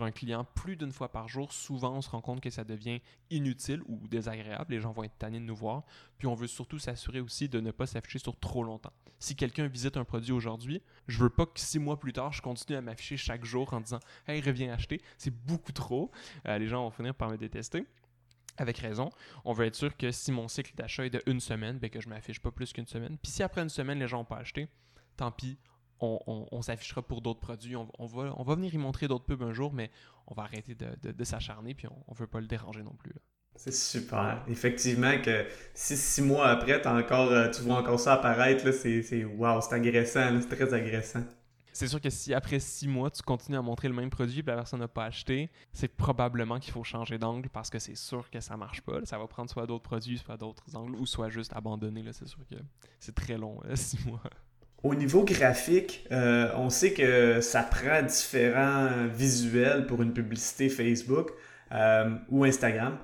un client plus d'une fois par jour, souvent on se rend compte que ça devient inutile ou désagréable. Les gens vont être tannés de nous voir. Puis on veut surtout s'assurer aussi de ne pas s'afficher sur trop longtemps. Si quelqu'un visite un produit aujourd'hui, je veux pas que six mois plus tard, je continue à m'afficher chaque jour en disant Hey, reviens acheter. C'est beaucoup trop. Euh, les gens vont finir par me détester avec raison. On veut être sûr que si mon cycle d'achat est de une semaine, ben que je m'affiche pas plus qu'une semaine. Puis si après une semaine, les gens n'ont pas acheté, tant pis, on, s'affichera pour d'autres produits. On, va, on va venir y montrer d'autres pubs un jour, mais on va arrêter de, s'acharner, puis on ne veut pas le déranger non plus. C'est super. Effectivement, que si six mois après, encore, euh, tu vois encore ça apparaître, c'est wow, c'est agressant, c'est très agressant. C'est sûr que si après six mois, tu continues à montrer le même produit et la personne n'a pas acheté, c'est probablement qu'il faut changer d'angle parce que c'est sûr que ça marche pas. Ça va prendre soit d'autres produits, soit d'autres angles, ou soit juste abandonner. C'est sûr que c'est très long, six mois. Au niveau graphique, euh, on sait que ça prend différents visuels pour une publicité Facebook euh, ou Instagram.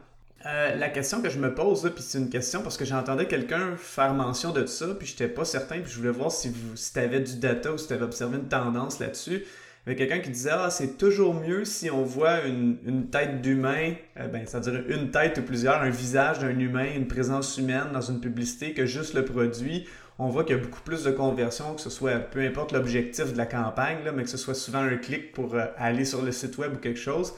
Euh, la question que je me pose, puis c'est une question parce que j'entendais quelqu'un faire mention de ça, puis j'étais pas certain, puis je voulais voir si, si tu avais du data ou si tu avais observé une tendance là-dessus. Il quelqu'un qui disait Ah, c'est toujours mieux si on voit une, tête d'humain, ben, c'est-à-dire une tête ou plusieurs, un visage d'un humain, une présence humaine dans une publicité que juste le produit. On voit qu'il y a beaucoup plus de conversions, que ce soit peu importe l'objectif de la campagne, mais que ce soit souvent un clic pour euh, aller sur le site web ou quelque chose.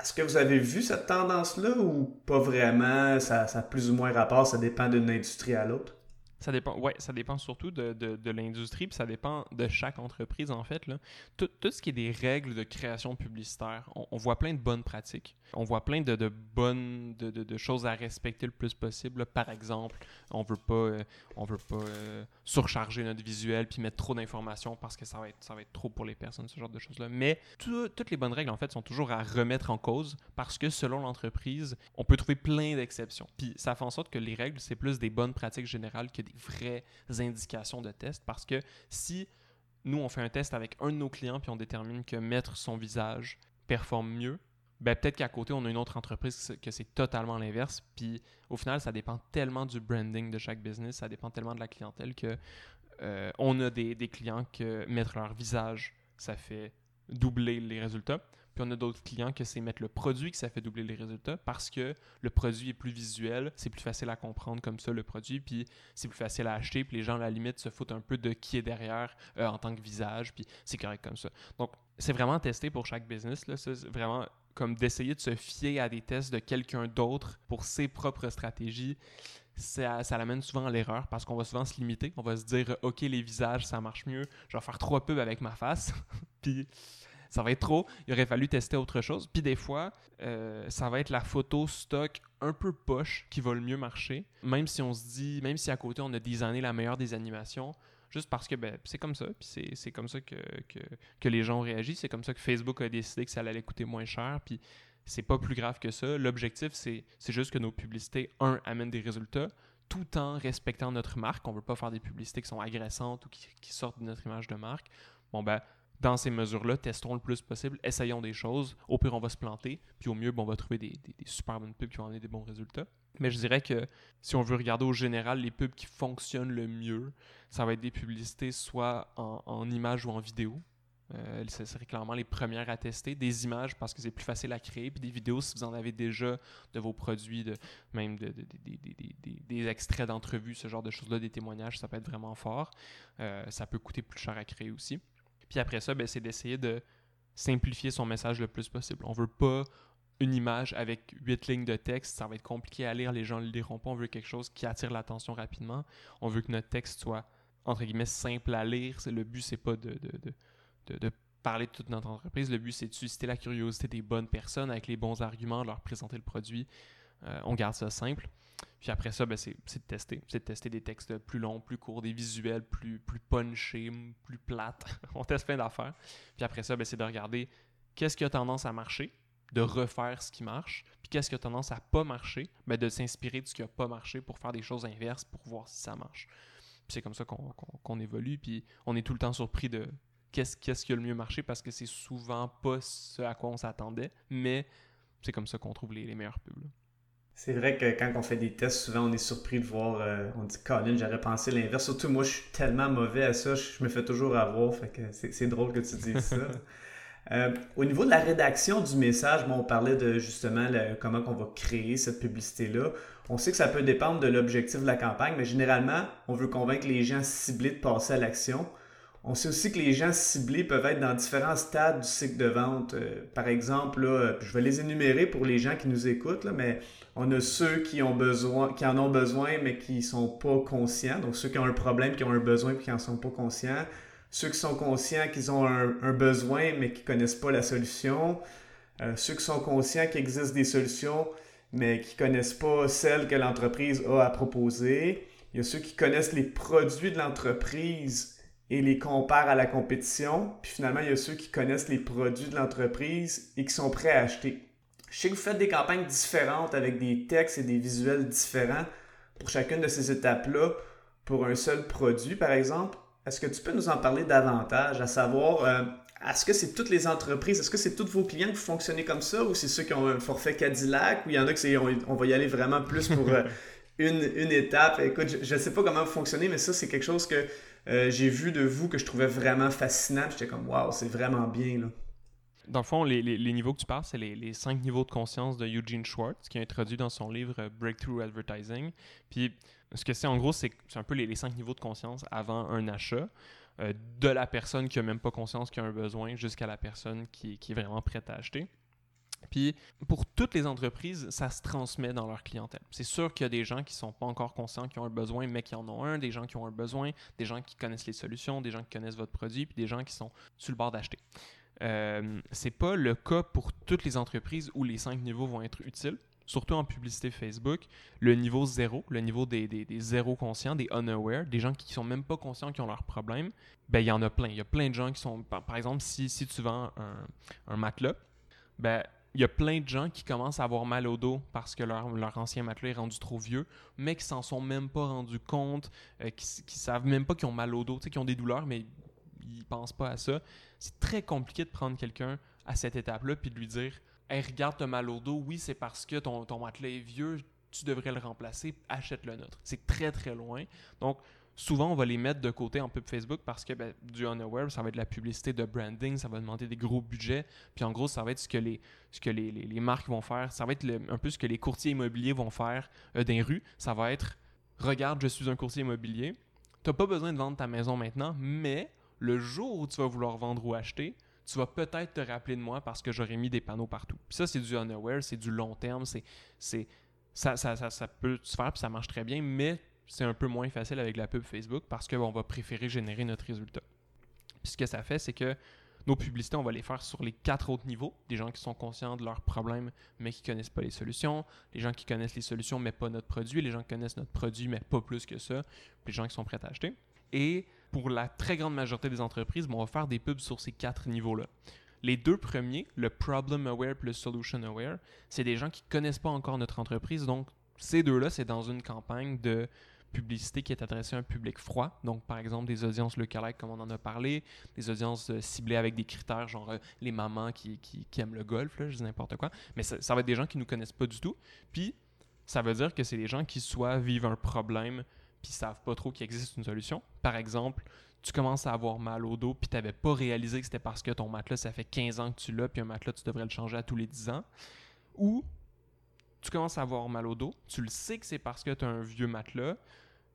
Est-ce que vous avez vu cette tendance-là ou pas vraiment? Ça, ça a plus ou moins rapport, ça dépend d'une industrie à l'autre? Ça dépend, ouais, ça dépend surtout de, de, l'industrie, puis ça dépend de chaque entreprise, en fait. Là. Tout, tout, ce qui est des règles de création publicitaire, on, voit plein de bonnes pratiques. On voit plein de, de bonnes de, choses à respecter le plus possible. Par exemple, on veut pas, euh, on veut pas euh, surcharger notre visuel puis mettre trop d'informations parce que ça va, être, ça va être trop pour les personnes, ce genre de choses-là. Mais toutes les bonnes règles, en fait, sont toujours à remettre en cause parce que selon l'entreprise, on peut trouver plein d'exceptions. Puis ça fait en sorte que les règles, c'est plus des bonnes pratiques générales que des vraies indications de test parce que si nous, on fait un test avec un de nos clients puis on détermine que mettre son visage performe mieux, ben peut-être qu'à côté, on a une autre entreprise que c'est totalement l'inverse. Puis au final, ça dépend tellement du branding de chaque business, ça dépend tellement de la clientèle que euh, on a des, des, clients que mettre leur visage, ça fait doubler les résultats. Puis on a d'autres clients que c'est mettre le produit que ça fait doubler les résultats parce que le produit est plus visuel, c'est plus facile à comprendre comme ça le produit, puis c'est plus facile à acheter, puis les gens à la limite se foutent un peu de qui est derrière euh, en tant que visage, puis c'est correct comme ça. Donc c'est vraiment testé pour chaque business, là, c'est vraiment comme d'essayer de se fier à des tests de quelqu'un d'autre pour ses propres stratégies ça, ça l'amène souvent à l'erreur parce qu'on va souvent se limiter. On va se dire, OK, les visages, ça marche mieux. Je vais faire trois pubs avec ma face. puis ça va être trop. Il aurait fallu tester autre chose. Puis des fois, euh, ça va être la photo stock un peu poche qui va le mieux marcher. Même si on se dit, même si à côté on a designé la meilleure des animations, juste parce que ben, c'est comme ça. Puis c'est comme ça que, les gens ont réagi. C'est comme ça que Facebook a décidé que ça allait coûter moins cher. Puis c'est pas plus grave que ça. L'objectif, c'est juste que nos publicités, un, amènent des résultats tout en respectant notre marque. On veut pas faire des publicités qui sont agressantes ou qui, qui sortent de notre image de marque. Bon, ben, dans ces mesures-là, testons le plus possible, essayons des choses. Au pire, on va se planter, puis au mieux, on va trouver des, super bonnes pubs qui vont donner des bons résultats. Mais je dirais que si on veut regarder au général les pubs qui fonctionnent le mieux, ça va être des publicités soit en, images ou en vidéo. Euh, ce serait clairement les premières à tester. Des images parce que c'est plus facile à créer, puis des vidéos si vous en avez déjà de vos produits, même de, des extraits d'entrevues, ce genre de choses-là, des témoignages, ça peut être vraiment fort. Euh, ça peut coûter plus cher à créer aussi. Puis après ça, ben, c'est d'essayer de simplifier son message le plus possible. On veut pas une image avec huit lignes de texte, ça va être compliqué à lire, les gens ne le liront pas. On veut quelque chose qui attire l'attention rapidement. On veut que notre texte soit, entre guillemets, simple à lire. Le but, c'est pas de, de, de, de, parler de toute notre entreprise. Le but, c'est de susciter la curiosité des bonnes personnes avec les bons arguments, leur présenter le produit. Euh, on garde ça simple. Puis après ça, ben, c'est de tester. C'est de tester des textes plus longs, plus courts, des visuels plus, plus punchés, plus plates. On teste plein d'affaires. Puis après ça, ben, c'est de regarder qu'est-ce qui a tendance à marcher, de refaire ce qui marche, puis qu'est-ce qui a tendance à pas marcher, ben, de s'inspirer de ce qui a pas marché pour faire des choses inverses pour voir si ça marche. Puis c'est comme ça qu'on évolue, puis on est tout le temps surpris de qu'est-ce qui a le mieux marché parce que c'est souvent pas ce à quoi on s'attendait, mais c'est comme ça qu'on trouve les, les meilleurs pubs. C'est vrai que quand on fait des tests, souvent on est surpris de voir, euh, on dit Colin, j'aurais pensé l'inverse. Surtout moi, je suis tellement mauvais à ça, je me fais toujours avoir, fait que c'est drôle que tu dises ça. Euh, au niveau de la rédaction du message, bon, on parlait de justement comment on va créer cette publicité-là. On sait que ça peut dépendre de l'objectif de la campagne, mais généralement, on veut convaincre les gens ciblés de passer à l'action. On sait aussi que les gens ciblés peuvent être dans différents stades du cycle de vente. Euh, par exemple, là, je vais les énumérer pour les gens qui nous écoutent, mais on a ceux qui, ont besoin, qui en ont besoin mais qui ne sont pas conscients. Donc ceux qui ont un problème, qui ont un besoin et qui n'en sont pas conscients. Ceux qui sont conscients qu'ils ont un, besoin mais qui ne connaissent pas la solution. Euh, ceux qui sont conscients qu'il existe des solutions mais qui ne connaissent pas celles que l'entreprise a à proposer. Il y a ceux qui connaissent les produits de l'entreprise et les comparent à la compétition. Puis finalement, il y a ceux qui connaissent les produits de l'entreprise et qui sont prêts à acheter. Je sais que vous faites des campagnes différentes avec des textes et des visuels différents pour chacune de ces étapes-là pour un seul produit, par exemple. Est-ce que tu peux nous en parler davantage, à savoir, euh, est-ce que c'est toutes les entreprises, est-ce que c'est tous vos clients qui fonctionnent comme ça ou c'est ceux qui ont un forfait Cadillac ou il y en a qui on, on va y aller vraiment plus pour euh, une, une, étape? Écoute, je ne sais pas comment vous fonctionnez, mais ça, c'est quelque chose que euh, j'ai vu de vous que je trouvais vraiment fascinant. J'étais comme, waouh, c'est vraiment bien. Là. Dans le fond, les, niveaux que tu parles, c'est les, cinq niveaux de conscience de Eugene Schwartz, qui a introduit dans son livre euh, Breakthrough Advertising. Puis, ce que c'est en gros, c'est un peu les, cinq niveaux de conscience avant un achat, euh, de la personne qui n'a même pas conscience qu'il a un besoin jusqu'à la personne qui, est vraiment prête à acheter. Puis, pour toutes les entreprises, ça se transmet dans leur clientèle. C'est sûr qu'il y a des gens qui ne sont pas encore conscients qui ont un besoin, mais qui en ont un, des gens qui ont un besoin, des gens qui connaissent les solutions, des gens qui connaissent votre produit, puis des gens qui sont sur le bord d'acheter. Euh, c'est pas le cas pour toutes les entreprises où les cinq niveaux vont être utiles. Surtout en publicité Facebook, le niveau zéro, le niveau des, des, zéros conscients, des unaware, des gens qui sont même pas conscients qu'ils ont leurs problèmes, ben il y en a plein. Il y a plein de gens qui sont. Par, exemple, si, si, tu vends un, un matelas, ben il y a plein de gens qui commencent à avoir mal au dos parce que leur, ancien matelas est rendu trop vieux, mais qui s'en sont même pas rendus compte, euh, qui, qui savent même pas qu'ils ont mal au dos, tu sais, qui ont des douleurs, mais ils pensent pas à ça. C'est très compliqué de prendre quelqu'un à cette étape-là puis de lui dire Hey, regarde, t'as mal au dos, oui, c'est parce que ton, ton matelas est vieux, tu devrais le remplacer, achète le nôtre. C'est très très loin. Donc, souvent, on va les mettre de côté en pub Facebook parce que ben, du unaware, ça va être de la publicité de branding, ça va demander des gros budgets. Puis en gros, ça va être ce que les, ce que les, les, marques vont faire. Ça va être un peu ce que les courtiers immobiliers vont faire euh, rues. Ça va être Regarde, je suis un courtier immobilier. Tu n'as pas besoin de vendre ta maison maintenant, mais le jour où tu vas vouloir vendre ou acheter, tu vas peut-être te rappeler de moi parce que j'aurais mis des panneaux partout. Puis ça, c'est du unaware, c'est du long terme, c'est, ça, ça, peut se faire, puis ça marche très bien, mais c'est un peu moins facile avec la pub Facebook parce qu'on va préférer générer notre résultat. Puis ce que ça fait, c'est que nos publicités, on va les faire sur les quatre autres niveaux. Des gens qui sont conscients de leurs problèmes, mais qui ne connaissent pas les solutions. Les gens qui connaissent les solutions, mais pas notre produit. Les gens qui connaissent notre produit, mais pas plus que ça. Puis les gens qui sont prêts à acheter. Et pour la très grande majorité des entreprises, on va faire des pubs sur ces quatre niveaux-là. Les deux premiers, le Problem Aware plus Solution Aware, c'est des gens qui ne connaissent pas encore notre entreprise. Donc, ces deux-là, c'est dans une campagne de publicité qui est adressée à un public froid. Donc, par exemple, des audiences lookalike, comme on en a parlé, des audiences euh, ciblées avec des critères genre euh, les mamans qui, aiment le golf, je dis n'importe quoi. Mais ça, va être des gens qui ne nous connaissent pas du tout. Puis, ça veut dire que c'est des gens qui soit vivent un problème puis savent pas trop qu'il existe une solution. Par exemple, tu commences à avoir mal au dos, puis tu n'avais pas réalisé que c'était parce que ton matelas, ça fait 15 ans que tu l'as, puis un matelas, tu devrais le changer à tous les 10 ans. Ou tu commences à avoir mal au dos, tu le sais que c'est parce que tu as un vieux matelas,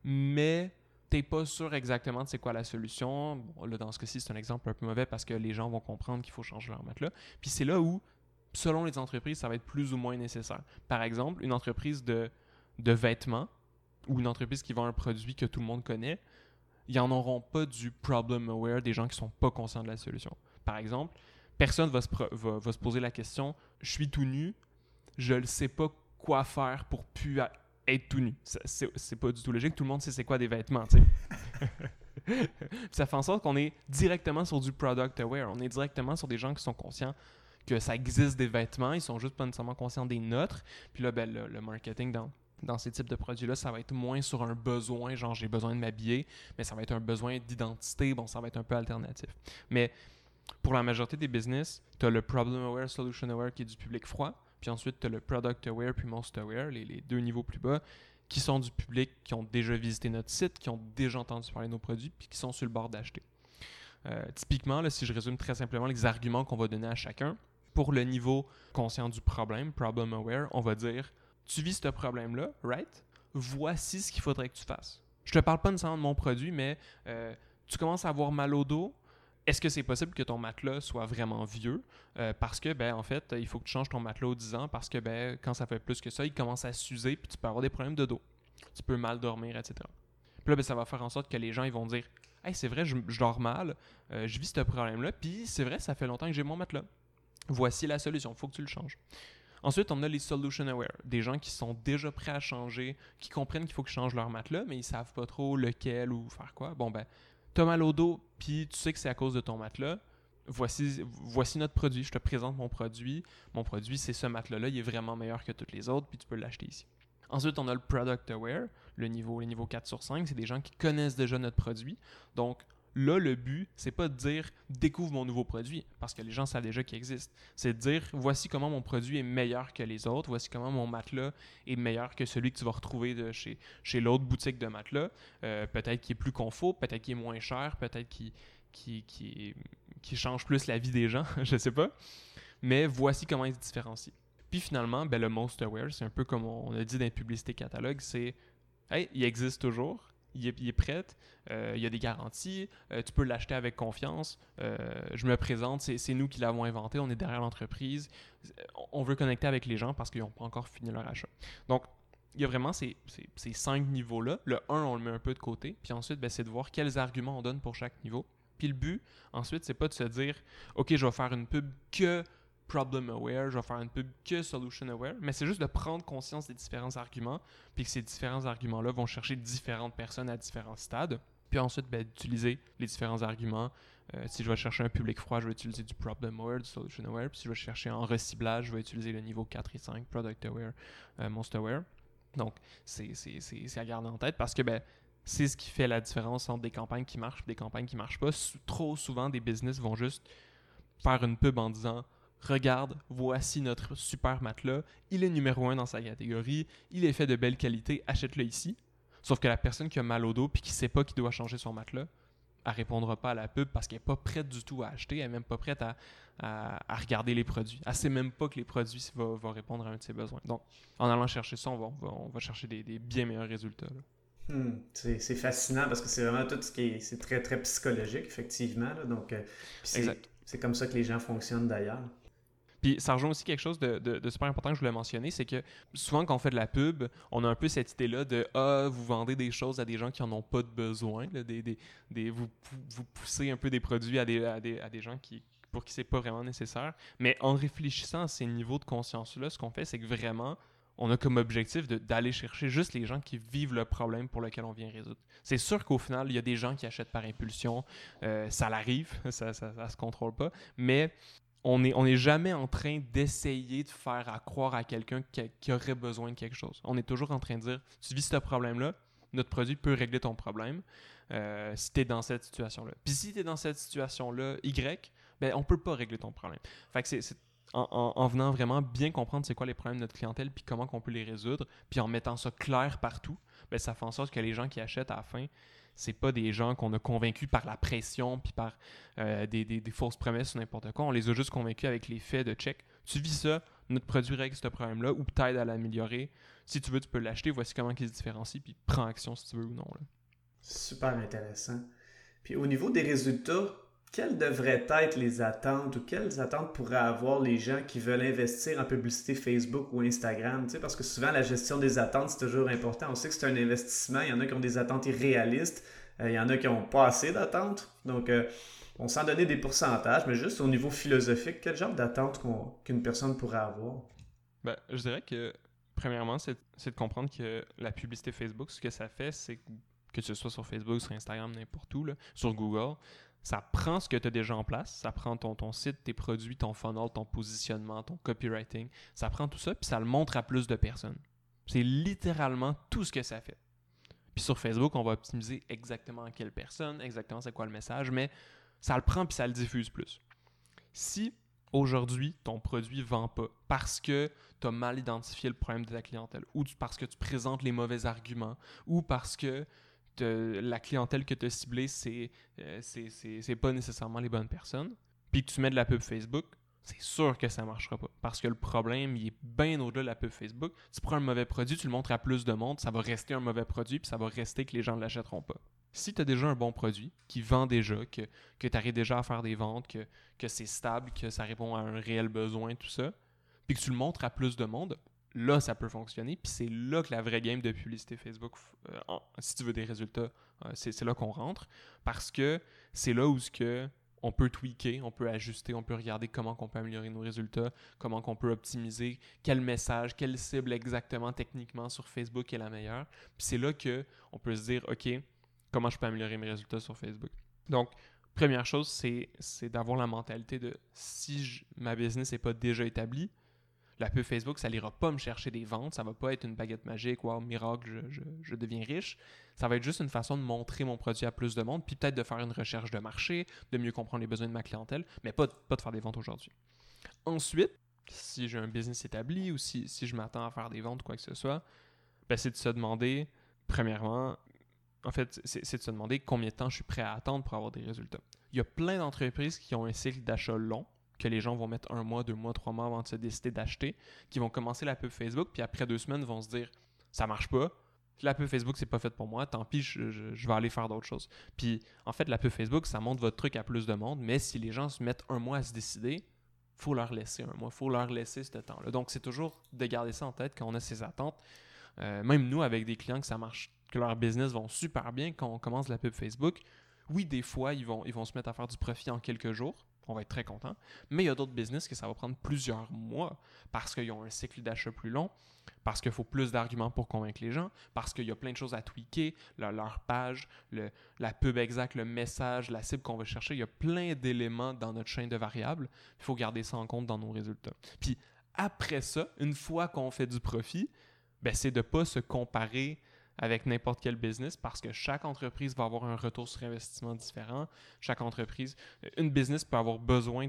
mais t'es pas sûr exactement de c'est quoi la solution. là, dans ce cas-ci, c'est un exemple un peu mauvais parce que les gens vont comprendre qu'il faut changer leur matelas. Puis c'est là où, selon les entreprises, ça va être plus ou moins nécessaire. Par exemple, une entreprise de, vêtements ou une entreprise qui vend un produit que tout le monde connaît, ils n'en auront pas du problem aware des gens qui sont pas conscients de la solution. Par exemple, personne va se, va, se poser la question je suis tout nu, je ne sais pas quoi faire pour plus être tout nu. C'est pas du tout logique. Tout le monde sait c'est quoi des vêtements, ça fait en sorte qu'on est directement sur du product aware. On est directement sur des gens qui sont conscients que ça existe des vêtements. Ils sont juste pas nécessairement conscients des nôtres. Puis là, ben, le marketing dans dans ces types de produits-là, ça va être moins sur un besoin, genre j'ai besoin de m'habiller, mais ça va être un besoin d'identité, bon, ça va être un peu alternatif. Mais pour la majorité des business, tu as le Problem Aware, Solution Aware qui est du public froid, puis ensuite tu as le Product Aware puis Most Aware, les, deux niveaux plus bas, qui sont du public qui ont déjà visité notre site, qui ont déjà entendu parler de nos produits, puis qui sont sur le bord d'acheter. Euh, typiquement, là, si je résume très simplement les arguments qu'on va donner à chacun, pour le niveau conscient du problème, problem aware, on va dire tu vis ce problème-là, right? Voici ce qu'il faudrait que tu fasses. Je te parle pas nécessairement de mon produit, mais euh, tu commences à avoir mal au dos. Est-ce que c'est possible que ton matelas soit vraiment vieux? Euh, parce que, ben, en fait, il faut que tu changes ton matelas aux 10 ans parce que, ben, quand ça fait plus que ça, il commence à s'user puis tu peux avoir des problèmes de dos. Tu peux mal dormir, etc. Puis là, ben, ça va faire en sorte que les gens vont dire Hey, c'est vrai, je, dors mal, euh, je vis ce problème-là, puis c'est vrai, ça fait longtemps que j'ai mon matelas. Voici la solution, il faut que tu le changes. Ensuite, on a les solution aware, des gens qui sont déjà prêts à changer, qui comprennent qu'il faut qu'ils changent leur matelas, mais ils savent pas trop lequel ou faire quoi. Bon ben, as mal au dos, puis tu sais que c'est à cause de ton matelas. Voici, voici notre produit. Je te présente mon produit. Mon produit, c'est ce matelas-là. Il est vraiment meilleur que tous les autres, puis tu peux l'acheter ici. Ensuite, on a le product aware, le niveau, le niveau 4 sur 5. C'est des gens qui connaissent déjà notre produit. Donc, Là, le but, c'est pas de dire découvre mon nouveau produit, parce que les gens savent déjà qu'il existe. C'est de dire voici comment mon produit est meilleur que les autres, voici comment mon matelas est meilleur que celui que tu vas retrouver chez, chez l'autre boutique de matelas. Euh, peut-être qu'il est plus confort, peut-être qu'il est moins cher, peut-être qu'il qui, qui, change plus la vie des gens, je sais pas. Mais voici comment il se différencie. Puis finalement, ben, le Most Aware, c'est un peu comme on a dit dans les publicités catalogue, c'est Hey, il existe toujours, il est, prêt, euh, il y a des garanties, euh, tu peux l'acheter avec confiance. Euh, je me présente, c'est nous qui l'avons inventé, on est derrière l'entreprise. On veut connecter avec les gens parce qu'ils n'ont pas encore fini leur achat. Donc, il y a vraiment ces, cinq niveaux-là. Le 1, on le met un peu de côté, puis ensuite, ben, c'est de voir quels arguments on donne pour chaque niveau. Puis le but, ensuite, c'est pas de se dire, OK, je vais faire une pub que problem aware, je vais faire une pub que solution aware, mais c'est juste de prendre conscience des différents arguments, puis que ces différents arguments-là vont chercher différentes personnes à différents stades. Puis ensuite, ben, d'utiliser les différents arguments. Euh, si je vais chercher un public froid, je vais utiliser du problem aware, du solution aware. Puis si je vais chercher en reciblage, je vais utiliser le niveau 4 et 5, product aware, euh, most aware. Donc, c'est à garder en tête parce que ben, c'est ce qui fait la différence entre des campagnes qui marchent et des campagnes qui marchent pas. trop souvent, des business vont juste faire une pub en disant regarde, voici notre super matelas, il est numéro un dans sa catégorie, il est fait de belle qualité, achète-le ici. Sauf que la personne qui a mal au dos puis qui sait pas qu'il doit changer son matelas, elle répondra pas à la pub parce qu'elle n'est pas prête du tout à acheter, elle n'est même pas prête à, regarder les produits. Elle sait même pas que les produits vont, répondre à un de ses besoins. Donc, en allant chercher ça, on va, chercher des, bien meilleurs résultats. Hmm, c'est fascinant parce que c'est vraiment tout ce qui est, c'est très très psychologique effectivement. Donc, euh, c'est comme ça que les gens fonctionnent d'ailleurs. Puis ça rejoint aussi quelque chose de, super important que je voulais mentionner, c'est que souvent quand on fait de la pub, on a un peu cette idée-là de Ah, vous vendez des choses à des gens qui n'en ont pas de besoin. vous, vous poussez un peu des produits à des, gens qui, pour qui c'est pas vraiment nécessaire. Mais en réfléchissant à ces niveaux de conscience-là, ce qu'on fait, c'est que vraiment, on a comme objectif d'aller chercher juste les gens qui vivent le problème pour lequel on vient résoudre. C'est sûr qu'au final, il y a des gens qui achètent par impulsion, euh, ça l'arrive, ça, ça, se contrôle pas, mais on n'est jamais en train d'essayer de faire à croire à quelqu'un qui, aurait besoin de quelque chose. On est toujours en train de dire, tu vis ce problème-là, notre produit peut régler ton problème euh, si tu es dans cette situation-là. Puis si tu es dans cette situation-là, Y, ben, on peut pas régler ton problème. Fait c'est en, venant vraiment bien comprendre c'est quoi les problèmes de notre clientèle puis comment on peut les résoudre, puis en mettant ça clair partout, ben, ça fait en sorte que les gens qui achètent à la fin, c'est pas des gens qu'on a convaincus par la pression puis par euh, des, fausses promesses ou n'importe quoi. On les a juste convaincus avec les faits de check. Tu vis ça, notre produit règle ce problème-là ou t'aide à l'améliorer. Si tu veux, tu peux l'acheter. Voici comment il se différencie puis prends action si tu veux ou non. Super intéressant. Puis au niveau des résultats, quelles devraient être les attentes ou quelles attentes pourraient avoir les gens qui veulent investir en publicité Facebook ou Instagram? Tu sais, parce que souvent, la gestion des attentes, c'est toujours important. On sait que c'est un investissement. Il y en a qui ont des attentes irréalistes. Euh, il y en a qui n'ont pas assez d'attentes. Donc, euh, on s'en donnait des pourcentages, mais juste au niveau philosophique, quel genre d'attente qu'une personne pourrait avoir? Ben, je dirais que, premièrement, c'est de comprendre que la publicité Facebook, ce que ça fait, c'est que ce soit sur Facebook, sur Instagram, n'importe où, sur Google, ça prend ce que tu as déjà en place, ça prend ton, site, tes produits, ton funnel, ton positionnement, ton copywriting, ça prend tout ça, puis ça le montre à plus de personnes. C'est littéralement tout ce que ça fait. Puis sur Facebook, on va optimiser exactement à quelle personne, exactement c'est quoi le message, mais ça le prend puis ça le diffuse plus. Si aujourd'hui ton produit ne vend pas parce que tu as mal identifié le problème de ta clientèle, ou parce que tu présentes les mauvais arguments, ou parce que la clientèle que tu as ciblée, euh, c'est c'est pas nécessairement les bonnes personnes, puis que tu mets de la pub Facebook, c'est sûr que ça marchera pas. Parce que le problème, il est bien au-delà de la pub Facebook. Tu prends un mauvais produit, tu le montres à plus de monde, ça va rester un mauvais produit, puis ça va rester que les gens ne l'achèteront pas. Si tu as déjà un bon produit, qui vend déjà, que, que tu arrives déjà à faire des ventes, que, que c'est stable, que ça répond à un réel besoin, tout ça, puis que tu le montres à plus de monde, là, ça peut fonctionner. Puis c'est là que la vraie game de publicité Facebook, euh, si tu veux des résultats, euh, c'est là qu'on rentre. Parce que c'est là où ce que on peut tweaker, on peut ajuster, on peut regarder comment on peut améliorer nos résultats, comment on peut optimiser, quel message, quelle cible exactement techniquement sur Facebook est la meilleure. Puis c'est là que on peut se dire, OK, comment je peux améliorer mes résultats sur Facebook? Donc, première chose, c'est d'avoir la mentalité de si ma business n'est pas déjà établie, la pub Facebook, ça n'ira pas me chercher des ventes, ça va pas être une baguette magique, wow, miracle, je, deviens riche. Ça va être juste une façon de montrer mon produit à plus de monde, puis peut-être de faire une recherche de marché, de mieux comprendre les besoins de ma clientèle, mais pas, pas de faire des ventes aujourd'hui. Ensuite, si j'ai un business établi ou si, je m'attends à faire des ventes, quoi que ce soit, ben c'est de se demander, premièrement, en fait, c'est de se demander combien de temps je suis prêt à attendre pour avoir des résultats. Il y a plein d'entreprises qui ont un cycle d'achat long, que les gens vont mettre un mois, deux mois, trois mois avant de se décider d'acheter, qui vont commencer la pub Facebook, puis après deux semaines vont se dire ça marche pas, la pub Facebook c'est pas fait pour moi, tant pis, je, vais aller faire d'autres choses. Puis en fait, la pub Facebook, ça montre votre truc à plus de monde, mais si les gens se mettent un mois à se décider, faut leur laisser un mois, faut leur laisser ce temps-là. Donc c'est toujours de garder ça en tête quand on a ces attentes. Euh, même nous, avec des clients que ça marche, que leur business vont super bien quand on commence la pub Facebook, oui, des fois, ils vont, ils vont se mettre à faire du profit en quelques jours on va être très content. Mais il y a d'autres business que ça va prendre plusieurs mois parce qu'ils ont un cycle d'achat plus long, parce qu'il faut plus d'arguments pour convaincre les gens, parce qu'il y a plein de choses à tweaker, leur, page, la pub exacte, le message, la cible qu'on va chercher. Il y a plein d'éléments dans notre chaîne de variables. Il faut garder ça en compte dans nos résultats. Puis après ça, une fois qu'on fait du profit, ben, c'est de ne pas se comparer avec n'importe quel business parce que chaque entreprise va avoir un retour sur investissement différent. Chaque entreprise, une business peut avoir besoin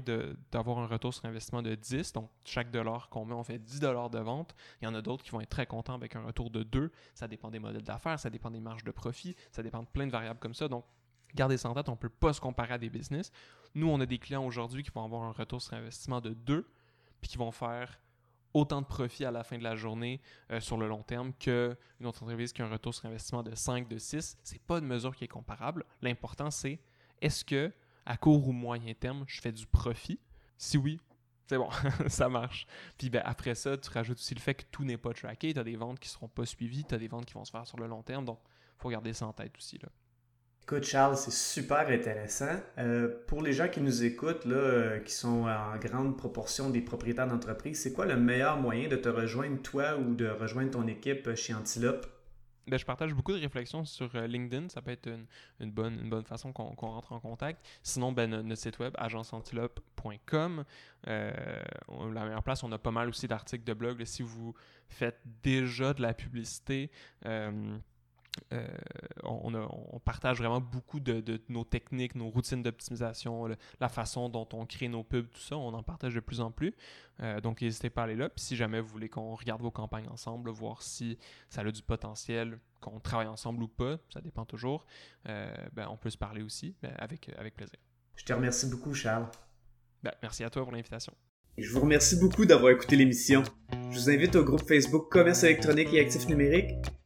d'avoir un retour sur investissement de 10. Donc, chaque dollar qu'on met, on fait 10 dollars de vente. Il y en a d'autres qui vont être très contents avec un retour de 2. Ça dépend des modèles d'affaires, ça dépend des marges de profit, ça dépend de plein de variables comme ça. Donc, gardez ça en tête, on ne peut pas se comparer à des business. Nous, on a des clients aujourd'hui qui vont avoir un retour sur investissement de 2 puis qui vont faire autant de profit à la fin de la journée euh, sur le long terme qu'une autre entreprise qui a un retour sur investissement de 5, de 6. Ce n'est pas une mesure qui est comparable. L'important, c'est est-ce que à court ou moyen terme, je fais du profit? Si oui, c'est bon, ça marche. Puis ben, après ça, tu rajoutes aussi le fait que tout n'est pas tracké. Tu as des ventes qui ne seront pas suivies, tu as des ventes qui vont se faire sur le long terme. Donc, il faut garder ça en tête aussi. Là. Écoute, Charles, c'est super intéressant. Euh, pour les gens qui nous écoutent, euh, qui sont en grande proportion des propriétaires d'entreprise, c'est quoi le meilleur moyen de te rejoindre, toi, ou de rejoindre ton équipe chez Antilope? Ben, je partage beaucoup de réflexions sur euh, LinkedIn. Ça peut être une, bonne, façon qu'on rentre en contact. Sinon, ben, notre, site web, agenceantilope.com. la meilleure place, on a pas mal aussi d'articles de blog. si vous faites déjà de la publicité, euh, on, partage vraiment beaucoup de, nos techniques, nos routines d'optimisation, la façon dont on crée nos pubs, tout ça. On en partage de plus en plus. Euh, donc, n'hésitez pas à aller là. Puis, si jamais vous voulez qu'on regarde vos campagnes ensemble, voir si ça a du potentiel, qu'on travaille ensemble ou pas, ça dépend toujours, euh, ben, on peut se parler aussi ben, avec, avec plaisir. Je te remercie beaucoup, Charles. Ben, merci à toi pour l'invitation. Je vous remercie beaucoup d'avoir écouté l'émission. Je vous invite au groupe Facebook Commerce électronique et actifs numériques